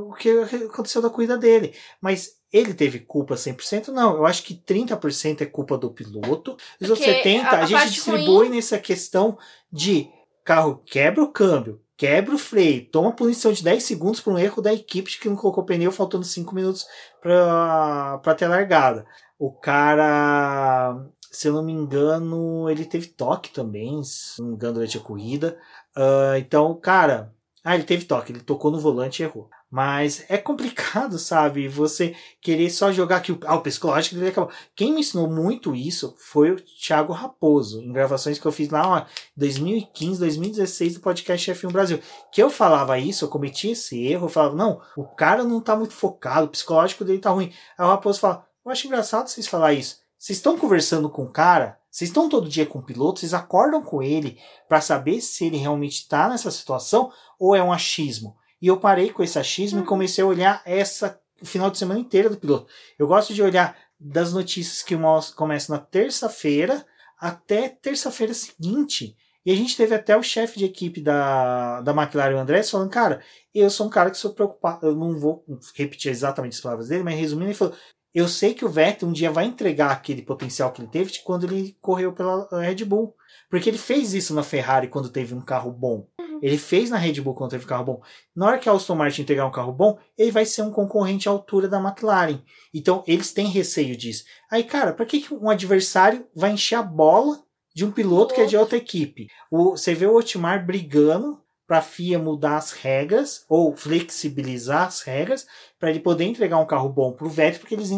o que aconteceu da corrida dele. Mas ele teve culpa 100%? Não, eu acho que 30% é culpa do piloto. Os outros 70% a, a, a gente distribui ruim... nessa questão de carro quebra o câmbio, quebra o freio, toma punição de 10 segundos por um erro da equipe que não colocou pneu faltando 5 minutos para ter largada. O cara, se eu não me engano, ele teve toque também, se não me engano, durante a corrida. Uh, então, cara, ah, ele teve toque, ele tocou no volante e errou. Mas é complicado, sabe? Você querer só jogar o, ah, o psicológico dele acabou. Quem me ensinou muito isso foi o Thiago Raposo, em gravações que eu fiz lá em 2015, 2016 do podcast F1 Brasil. Que eu falava isso, eu cometia esse erro, eu falava, não, o cara não tá muito focado, o psicológico dele tá ruim. Aí o Raposo fala, eu acho engraçado vocês falar isso. Vocês estão conversando com o cara, vocês estão todo dia com o piloto, vocês acordam com ele para saber se ele realmente está nessa situação ou é um achismo. E eu parei com esse achismo uhum. e comecei a olhar essa final de semana inteira do piloto. Eu gosto de olhar das notícias que começam na terça-feira até terça-feira seguinte. E a gente teve até o chefe de equipe da, da McLaren, o André, falando, cara, eu sou um cara que sou preocupado, eu não vou repetir exatamente as palavras dele, mas resumindo, ele falou, eu sei que o Vettel um dia vai entregar aquele potencial que ele teve quando ele correu pela Red Bull. Porque ele fez isso na Ferrari quando teve um carro bom. Uhum. Ele fez na Red Bull quando teve um carro bom. Na hora que a Aston Martin entregar um carro bom, ele vai ser um concorrente à altura da McLaren. Então, eles têm receio disso. Aí, cara, para que um adversário vai encher a bola de um piloto que é de outra equipe? O, você vê o Otmar brigando para a FIA mudar as regras ou flexibilizar as regras para ele poder entregar um carro bom para o Vettel, porque eles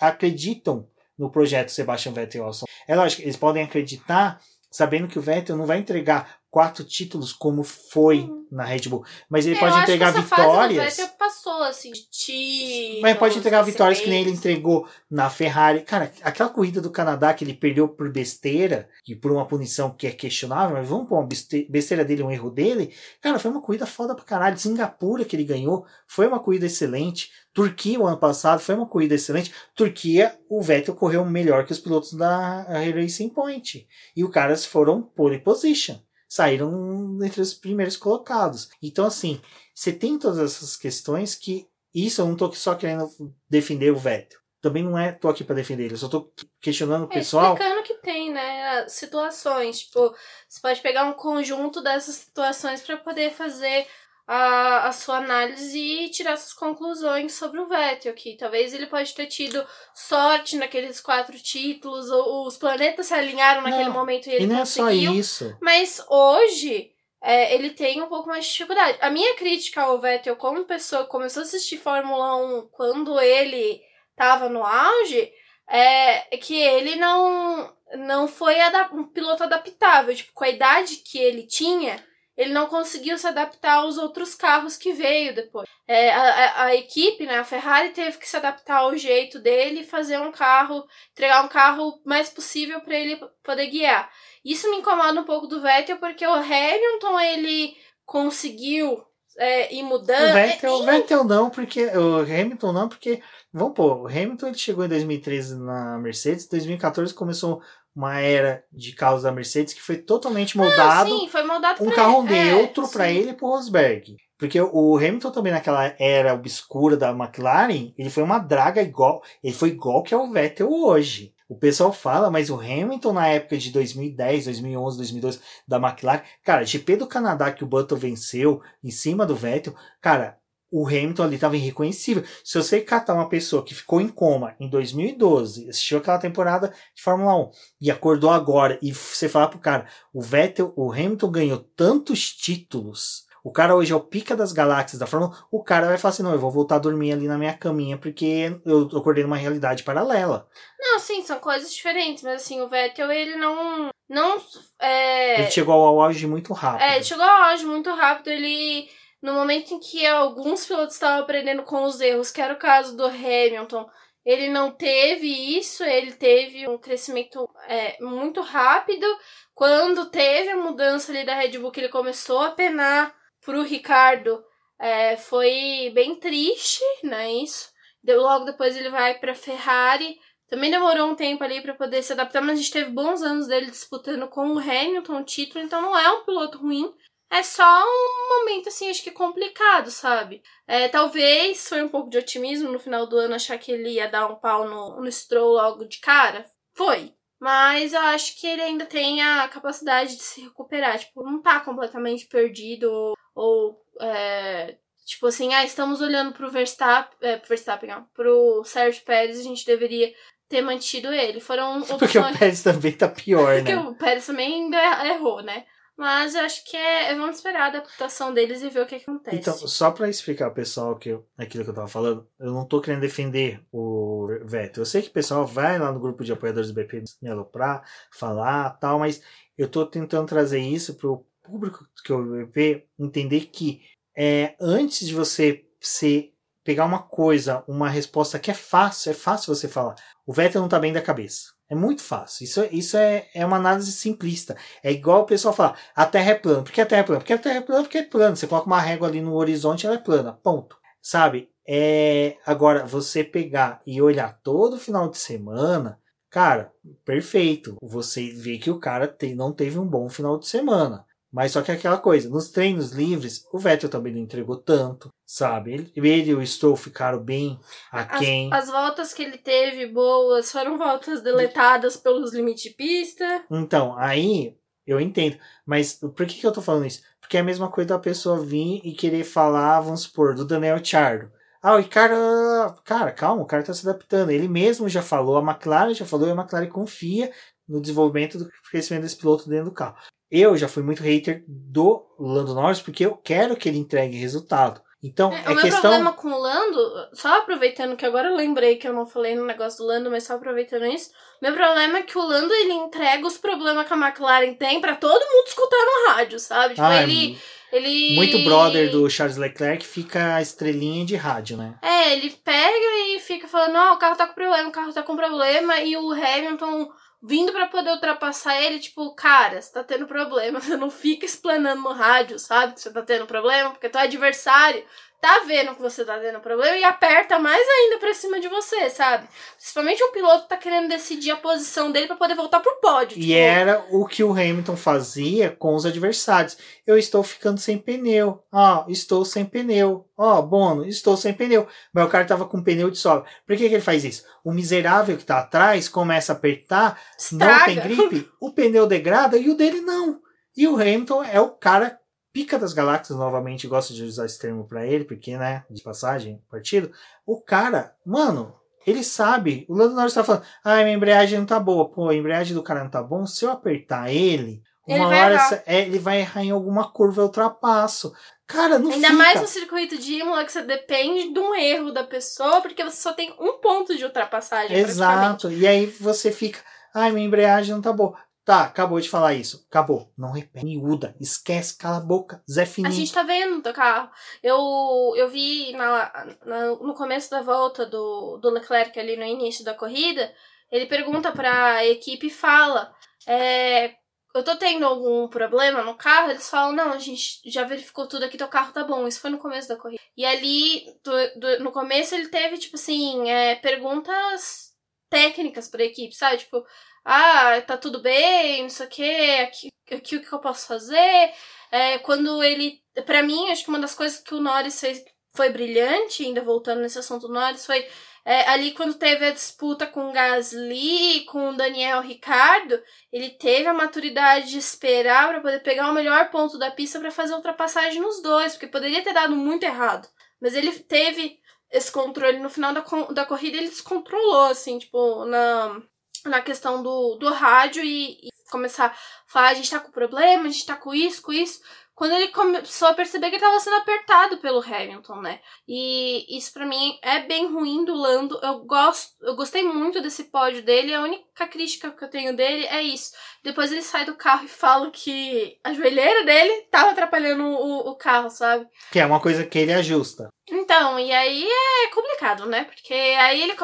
acreditam no projeto Sebastian Vettel. É lógico, eles podem acreditar sabendo que o Vettel não vai entregar quatro títulos como foi uhum. na Red Bull. Mas ele é, pode entregar vitórias. Fase passou assim de títulos, Mas pode entregar vitórias que nem ele entregou na Ferrari. Cara, aquela corrida do Canadá que ele perdeu por besteira e por uma punição que é questionável, mas vamos pôr uma besteira dele, um erro dele. Cara, foi uma corrida foda pra caralho. Singapura que ele ganhou, foi uma corrida excelente. Turquia o ano passado foi uma corrida excelente. Turquia, o Vettel correu melhor que os pilotos da Racing Point. E os caras foram pole position saíram entre os primeiros colocados. Então, assim, você tem todas essas questões que isso eu não tô só querendo defender o Vettel. Também não é tô aqui para defender ele, eu só tô questionando o é, pessoal. Explicando que tem, né, situações, tipo, você pode pegar um conjunto dessas situações para poder fazer a, a sua análise e tirar suas conclusões sobre o Vettel aqui. Talvez ele pode ter tido sorte naqueles quatro títulos, ou os planetas se alinharam naquele não, momento e ele e não conseguiu. É só isso. Mas hoje é, ele tem um pouco mais de dificuldade. A minha crítica ao Vettel como pessoa que começou a assistir Fórmula 1 quando ele estava no auge é que ele não não foi um piloto adaptável, tipo, com a idade que ele tinha, ele não conseguiu se adaptar aos outros carros que veio depois. É, a, a, equipe, né, a Ferrari teve que se adaptar ao jeito dele e fazer um carro, entregar um carro mais possível para ele poder guiar. Isso me incomoda um pouco do Vettel porque o Hamilton ele conseguiu é, ir mudando. O Vettel, o Vettel não, porque o Hamilton não, porque vamos pôr, o Hamilton ele chegou em 2013 na Mercedes, 2014 começou uma era de carros da Mercedes que foi totalmente moldado. Ah, sim, foi moldado um carro ele. neutro é, para ele e pro Rosberg. Porque o Hamilton também naquela era obscura da McLaren, ele foi uma draga igual, ele foi igual que é o Vettel hoje. O pessoal fala, mas o Hamilton na época de 2010, 2011, 2012 da McLaren, cara, GP do Canadá que o Button venceu em cima do Vettel, cara, o Hamilton ali estava irreconhecível. Se você catar uma pessoa que ficou em coma em 2012, assistiu aquela temporada de Fórmula 1 e acordou agora e você falar pro cara, o Vettel, o Hamilton ganhou tantos títulos. O cara hoje é o pica das galáxias da Fórmula 1. O cara vai falar assim: não, eu vou voltar a dormir ali na minha caminha porque eu acordei numa realidade paralela. Não, sim, são coisas diferentes, mas assim, o Vettel, ele não. não é... Ele chegou ao auge muito rápido. É, ele chegou ao auge muito rápido, ele no momento em que alguns pilotos estavam aprendendo com os erros, que era o caso do Hamilton, ele não teve isso, ele teve um crescimento é, muito rápido. Quando teve a mudança ali da Red Bull, que ele começou a penar pro Ricardo, é, foi bem triste, né? Isso. Logo depois ele vai pra Ferrari. Também demorou um tempo ali para poder se adaptar, mas a gente teve bons anos dele disputando com o Hamilton o título, então não é um piloto ruim. É só um momento, assim, acho que complicado, sabe? É, talvez foi um pouco de otimismo no final do ano achar que ele ia dar um pau no, no Stroll logo de cara. Foi. Mas eu acho que ele ainda tem a capacidade de se recuperar. Tipo, não tá completamente perdido ou, ou é, tipo assim, ah, estamos olhando pro Verstappen, é, pro Verstappen, não, pro Sérgio Pérez, a gente deveria ter mantido ele. Foram opções... Porque o Pérez também tá pior, né? Porque o Pérez também ainda errou, né? Mas eu acho que é. Vamos esperar a adaptação deles e ver o que acontece. Então, só para explicar ao pessoal que eu, aquilo que eu tava falando, eu não tô querendo defender o Vettel. Eu sei que o pessoal vai lá no grupo de apoiadores do BP me aloprar, falar tal, mas eu tô tentando trazer isso pro público que é o BP entender que é, antes de você ser, pegar uma coisa, uma resposta que é fácil, é fácil você falar. O Vettel não tá bem da cabeça. É muito fácil. Isso, isso é, é uma análise simplista. É igual o pessoal falar, a Terra é plana. Por que a Terra é plana? Porque a Terra é plana porque é plana. Você coloca uma régua ali no horizonte, ela é plana. Ponto. Sabe? É, agora, você pegar e olhar todo final de semana, Cara, perfeito. Você vê que o cara tem, não teve um bom final de semana. Mas só que é aquela coisa, nos treinos livres, o Vettel também não entregou tanto, sabe? Ele, ele e o Stroll ficaram bem aquém. As, as voltas que ele teve boas foram voltas deletadas pelos limites de pista. Então, aí eu entendo. Mas por que, que eu tô falando isso? Porque é a mesma coisa da pessoa vir e querer falar, vamos supor, do Daniel Chardo. Ah, o cara, cara, calma, o cara tá se adaptando. Ele mesmo já falou, a McLaren já falou, e a McLaren confia no desenvolvimento do crescimento desse piloto dentro do carro. Eu já fui muito hater do Lando Norris porque eu quero que ele entregue resultado. Então, É, é, o meu questão. problema com o Lando, só aproveitando que agora eu lembrei que eu não falei no negócio do Lando, mas só aproveitando isso. Meu problema é que o Lando ele entrega os problemas que a McLaren tem pra todo mundo escutar no rádio, sabe? Tipo, Ah, ele, ele. Muito brother do Charles Leclerc fica a estrelinha de rádio, né? É, ele pega e fica falando, não, o carro tá com problema, o carro tá com problema, e o Hamilton vindo pra poder ultrapassar ele, tipo, cara, você tá tendo problema, você não fica explanando no rádio, sabe, que você tá tendo problema, porque teu adversário tá vendo que você tá tendo problema e aperta mais ainda pra cima de você, sabe? Principalmente um piloto tá querendo decidir a posição dele pra poder voltar pro pódio. E tipo, era o que o Hamilton fazia com os adversários. Eu estou ficando sem pneu. Ó, estou sem pneu. Ó, Bono, estou sem pneu. Mas o cara tava com pneu de sobra. Por que, que ele faz isso? O miserável que tá atrás começa a apertar, não estraga. tem gripe, o pneu degrada e o dele não. E o Hamilton é o cara pica das galáxias, novamente, gosto de usar esse termo pra ele, porque, né, de passagem, partido. O cara, mano, ele sabe. O Lando Norris tá falando, ah, minha embreagem não tá boa. Pô, a embreagem do cara não tá bom. Se eu apertar ele, Ele uma vai hora é, ele vai errar em alguma curva, eu ultrapasso. Cara, não Ainda fica. mais no circuito de Imola, que você depende de um erro da pessoa, porque você só tem um ponto de ultrapassagem. Exato. E aí você fica, ai, minha embreagem não tá boa. Tá, acabou de falar isso. Acabou. Não repete. Miúda. Esquece, cala a boca. Zé A Fininho. gente tá vendo teu carro. Eu, eu vi na, na- no começo da volta do, do Leclerc ali no início da corrida, ele pergunta pra equipe e fala: é, Eu tô tendo algum problema no carro? Eles falam: Não, a gente já verificou tudo aqui, teu carro tá bom. Isso foi no começo da corrida. E ali, do- do- no começo, ele teve, tipo assim, é, perguntas técnicas pra equipe, sabe? Tipo, ah, tá tudo bem, não sei o quê, aqui, aqui o que eu posso fazer. É, quando ele. Pra mim, acho que uma das coisas que o Norris fez que foi brilhante, ainda voltando nesse assunto do Norris, foi é, ali quando teve a disputa com o Gasly, com o Daniel Ricardo, ele teve a maturidade de esperar pra poder pegar o melhor ponto da pista pra fazer a ultrapassagem nos dois, porque poderia ter dado muito errado. Mas ele teve esse controle no final da, da corrida, ele descontrolou, assim, tipo, na, na questão do, do rádio e, e começar a falar, a gente tá com problema, a gente tá com isso, com isso. Quando ele começou a perceber que ele tava sendo apertado pelo Hamilton, né? E isso pra mim é bem ruim do Lando. Eu gosto, eu gostei muito desse pódio dele. A única crítica que eu tenho dele é isso. Depois ele sai do carro e fala que a joelheira dele tava atrapalhando o, o carro, sabe? Que é uma coisa que ele ajusta. Então, e aí é complicado, né? Porque aí ele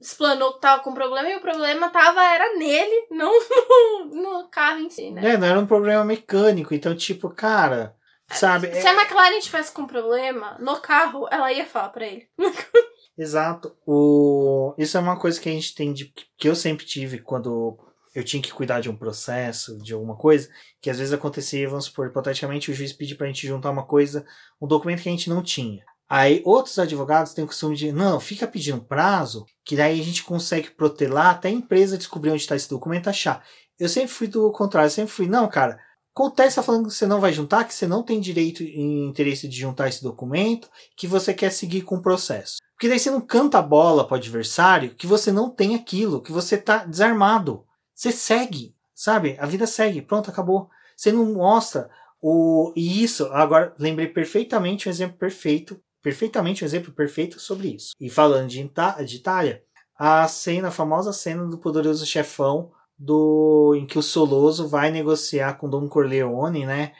explanou que tava com problema e o problema tava era nele, não no, no carro em si, né? É, não era um problema mecânico. Então, tipo, cara, sabe? Se a McLaren tivesse com problema no carro, ela ia falar pra ele. Exato. O... Isso é uma coisa que a gente tem de... que eu sempre tive quando eu tinha que cuidar de um processo, de alguma coisa, que às vezes acontecia, vamos supor, hipoteticamente o juiz pedir pra gente juntar uma coisa, um documento que a gente não tinha. Aí outros advogados têm o costume de, não, fica pedindo prazo, que daí a gente consegue protelar até a empresa descobrir onde está esse documento achar. Eu sempre fui do contrário, sempre fui, não, cara, acontece tá falando que você não vai juntar, que você não tem direito e interesse de juntar esse documento, que você quer seguir com o processo. Porque daí você não canta a bola pro adversário que você não tem aquilo, que você tá desarmado. Você segue, sabe? A vida segue, pronto, acabou. Você não mostra o. E isso, agora lembrei perfeitamente um exemplo perfeito, perfeitamente um exemplo perfeito sobre isso. E falando de, Ita- de Itália, a cena, a famosa cena do poderoso chefão do em que o Soloso vai negociar com Don Corleone, né?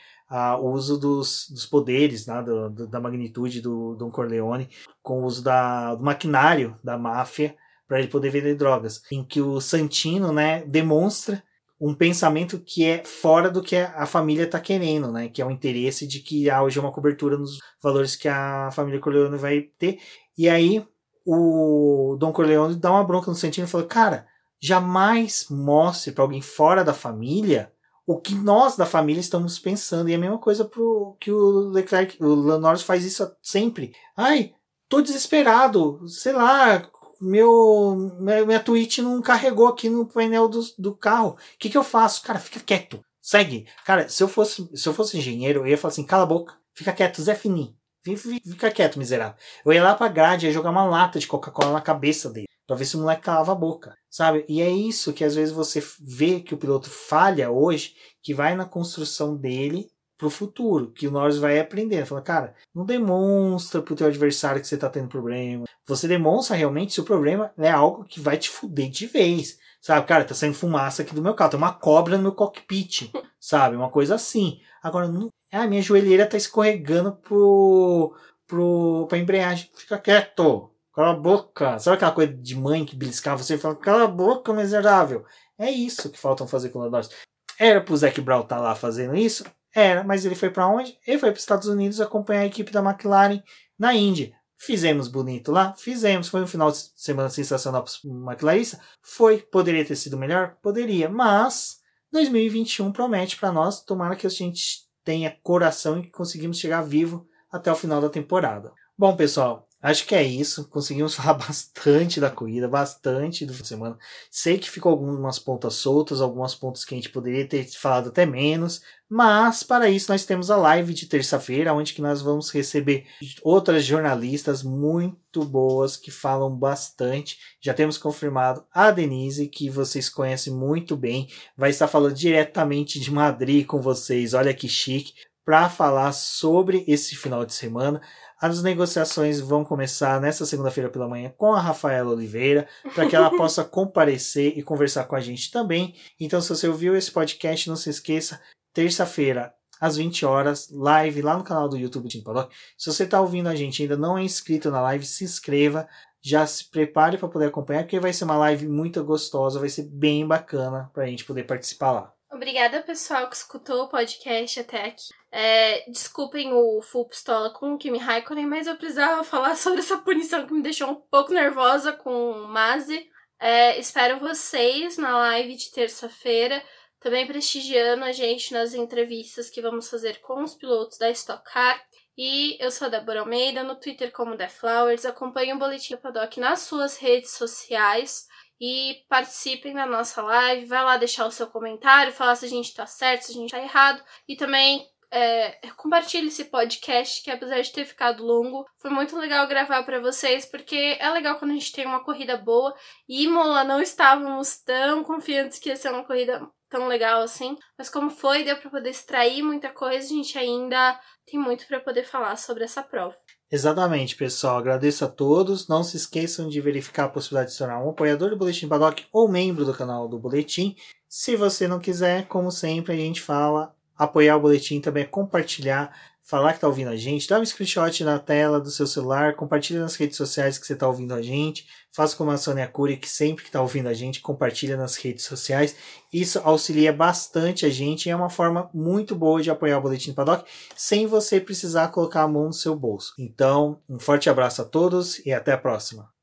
o uso dos, dos poderes, né, do- do- da magnitude do Don Corleone, com o uso da, do maquinário da máfia para ele poder vender drogas. Em que o Santino né, demonstra um pensamento que é fora do que a família está querendo, né? Que é o interesse de que haja uma cobertura nos valores que a família Corleone vai ter. E aí o Don Corleone dá uma bronca no Santino e fala, cara, jamais mostre para alguém fora da família o que nós da família estamos pensando. E é a mesma coisa pro que o Leclerc, o Norris faz isso sempre. Ai, tô desesperado, sei lá, meu minha, Twitch não carregou aqui no painel do, do carro. O que, que eu faço? Cara, fica quieto. Segue. Cara, se eu fosse, se eu fosse engenheiro, eu ia falar assim, cala a boca, fica quieto, Zé Fini. Fica quieto, miserável. Eu ia lá pra grade, ia jogar uma lata de Coca-Cola na cabeça dele. Pra ver se o moleque calava a boca. Sabe? E é isso que às vezes você vê que o piloto falha hoje, que vai na construção dele pro futuro, que o Norris vai aprender. Fala, cara, não demonstra pro teu adversário que você tá tendo problema. Você demonstra realmente se o problema é algo que vai te fuder de vez. Sabe, cara, tá saindo fumaça aqui do meu carro, tem uma cobra no meu cockpit, sabe? Uma coisa assim. Agora, não, ah, minha joelheira tá escorregando pro, pro, pra embreagem. Fica quieto, cala a boca. Sabe aquela coisa de mãe que beliscava você e fala, cala a boca, miserável. É isso que faltam fazer com o Norris. Era pro Zac Brown tá lá fazendo isso? Era, mas ele foi para onde? Ele foi para os Estados Unidos acompanhar a equipe da McLaren na Indy. Fizemos bonito lá? Fizemos. Foi um final de semana sensacional para o McLaren? Foi. Poderia ter sido melhor? Poderia. Mas 2021 promete para nós. Tomara que a gente tenha coração e que conseguimos chegar vivo até o final da temporada. Bom, pessoal, Acho que é isso. Conseguimos falar bastante da corrida, bastante do fim de semana. Sei que ficou algumas pontas soltas, algumas pontas que a gente poderia ter falado até menos. Mas para isso nós temos a live de terça-feira, onde que nós vamos receber outras jornalistas muito boas que falam bastante. Já temos confirmado a Denise, que vocês conhecem muito bem, vai estar falando diretamente de Madrid com vocês. Olha que chique para falar sobre esse final de semana. As negociações vão começar nesta segunda-feira pela manhã com a Rafaela Oliveira, para que ela possa comparecer e conversar com a gente também. Então, se você ouviu esse podcast, não se esqueça, terça-feira, às 20 horas, live lá no canal do YouTube do Paddock. Se você está ouvindo a gente e ainda não é inscrito na live, se inscreva. Já se prepare para poder acompanhar, porque vai ser uma live muito gostosa, vai ser bem bacana para a gente poder participar lá. Obrigada, pessoal, que escutou o podcast até aqui. É, desculpem o full pistola com o Kimi Raikkonen, mas eu precisava falar sobre essa punição que me deixou um pouco nervosa com o Mazi. É, espero vocês na live de terça-feira, também prestigiando a gente nas entrevistas que vamos fazer com os pilotos da Stock Car. E eu sou a Débora Almeida, no Twitter como The Flowers. Acompanhe o Boletim Paddock nas suas redes sociais e participem da nossa live. Vai lá deixar o seu comentário, falar se a gente tá certo, se a gente tá errado. E também é, compartilhe esse podcast, que apesar de ter ficado longo, foi muito legal gravar para vocês, porque é legal quando a gente tem uma corrida boa. E Imola não estávamos tão confiantes que ia ser uma corrida tão legal assim, mas como foi, deu para poder extrair muita coisa, a gente ainda tem muito para poder falar sobre essa prova. Exatamente, pessoal. Agradeço a todos. Não se esqueçam de verificar a possibilidade de se tornar um apoiador do Boletim Paddock ou membro do canal do Boletim. Se você não quiser, como sempre, a gente fala, apoiar o Boletim também é compartilhar falar que está ouvindo a gente, dá um screenshot na tela do seu celular, compartilha nas redes sociais que você está ouvindo a gente, faça como a Sônia Cury, que sempre que está ouvindo a gente, compartilha nas redes sociais. Isso auxilia bastante a gente e é uma forma muito boa de apoiar o Boletim Paddock, sem você precisar colocar a mão no seu bolso. Então, um forte abraço a todos e até a próxima.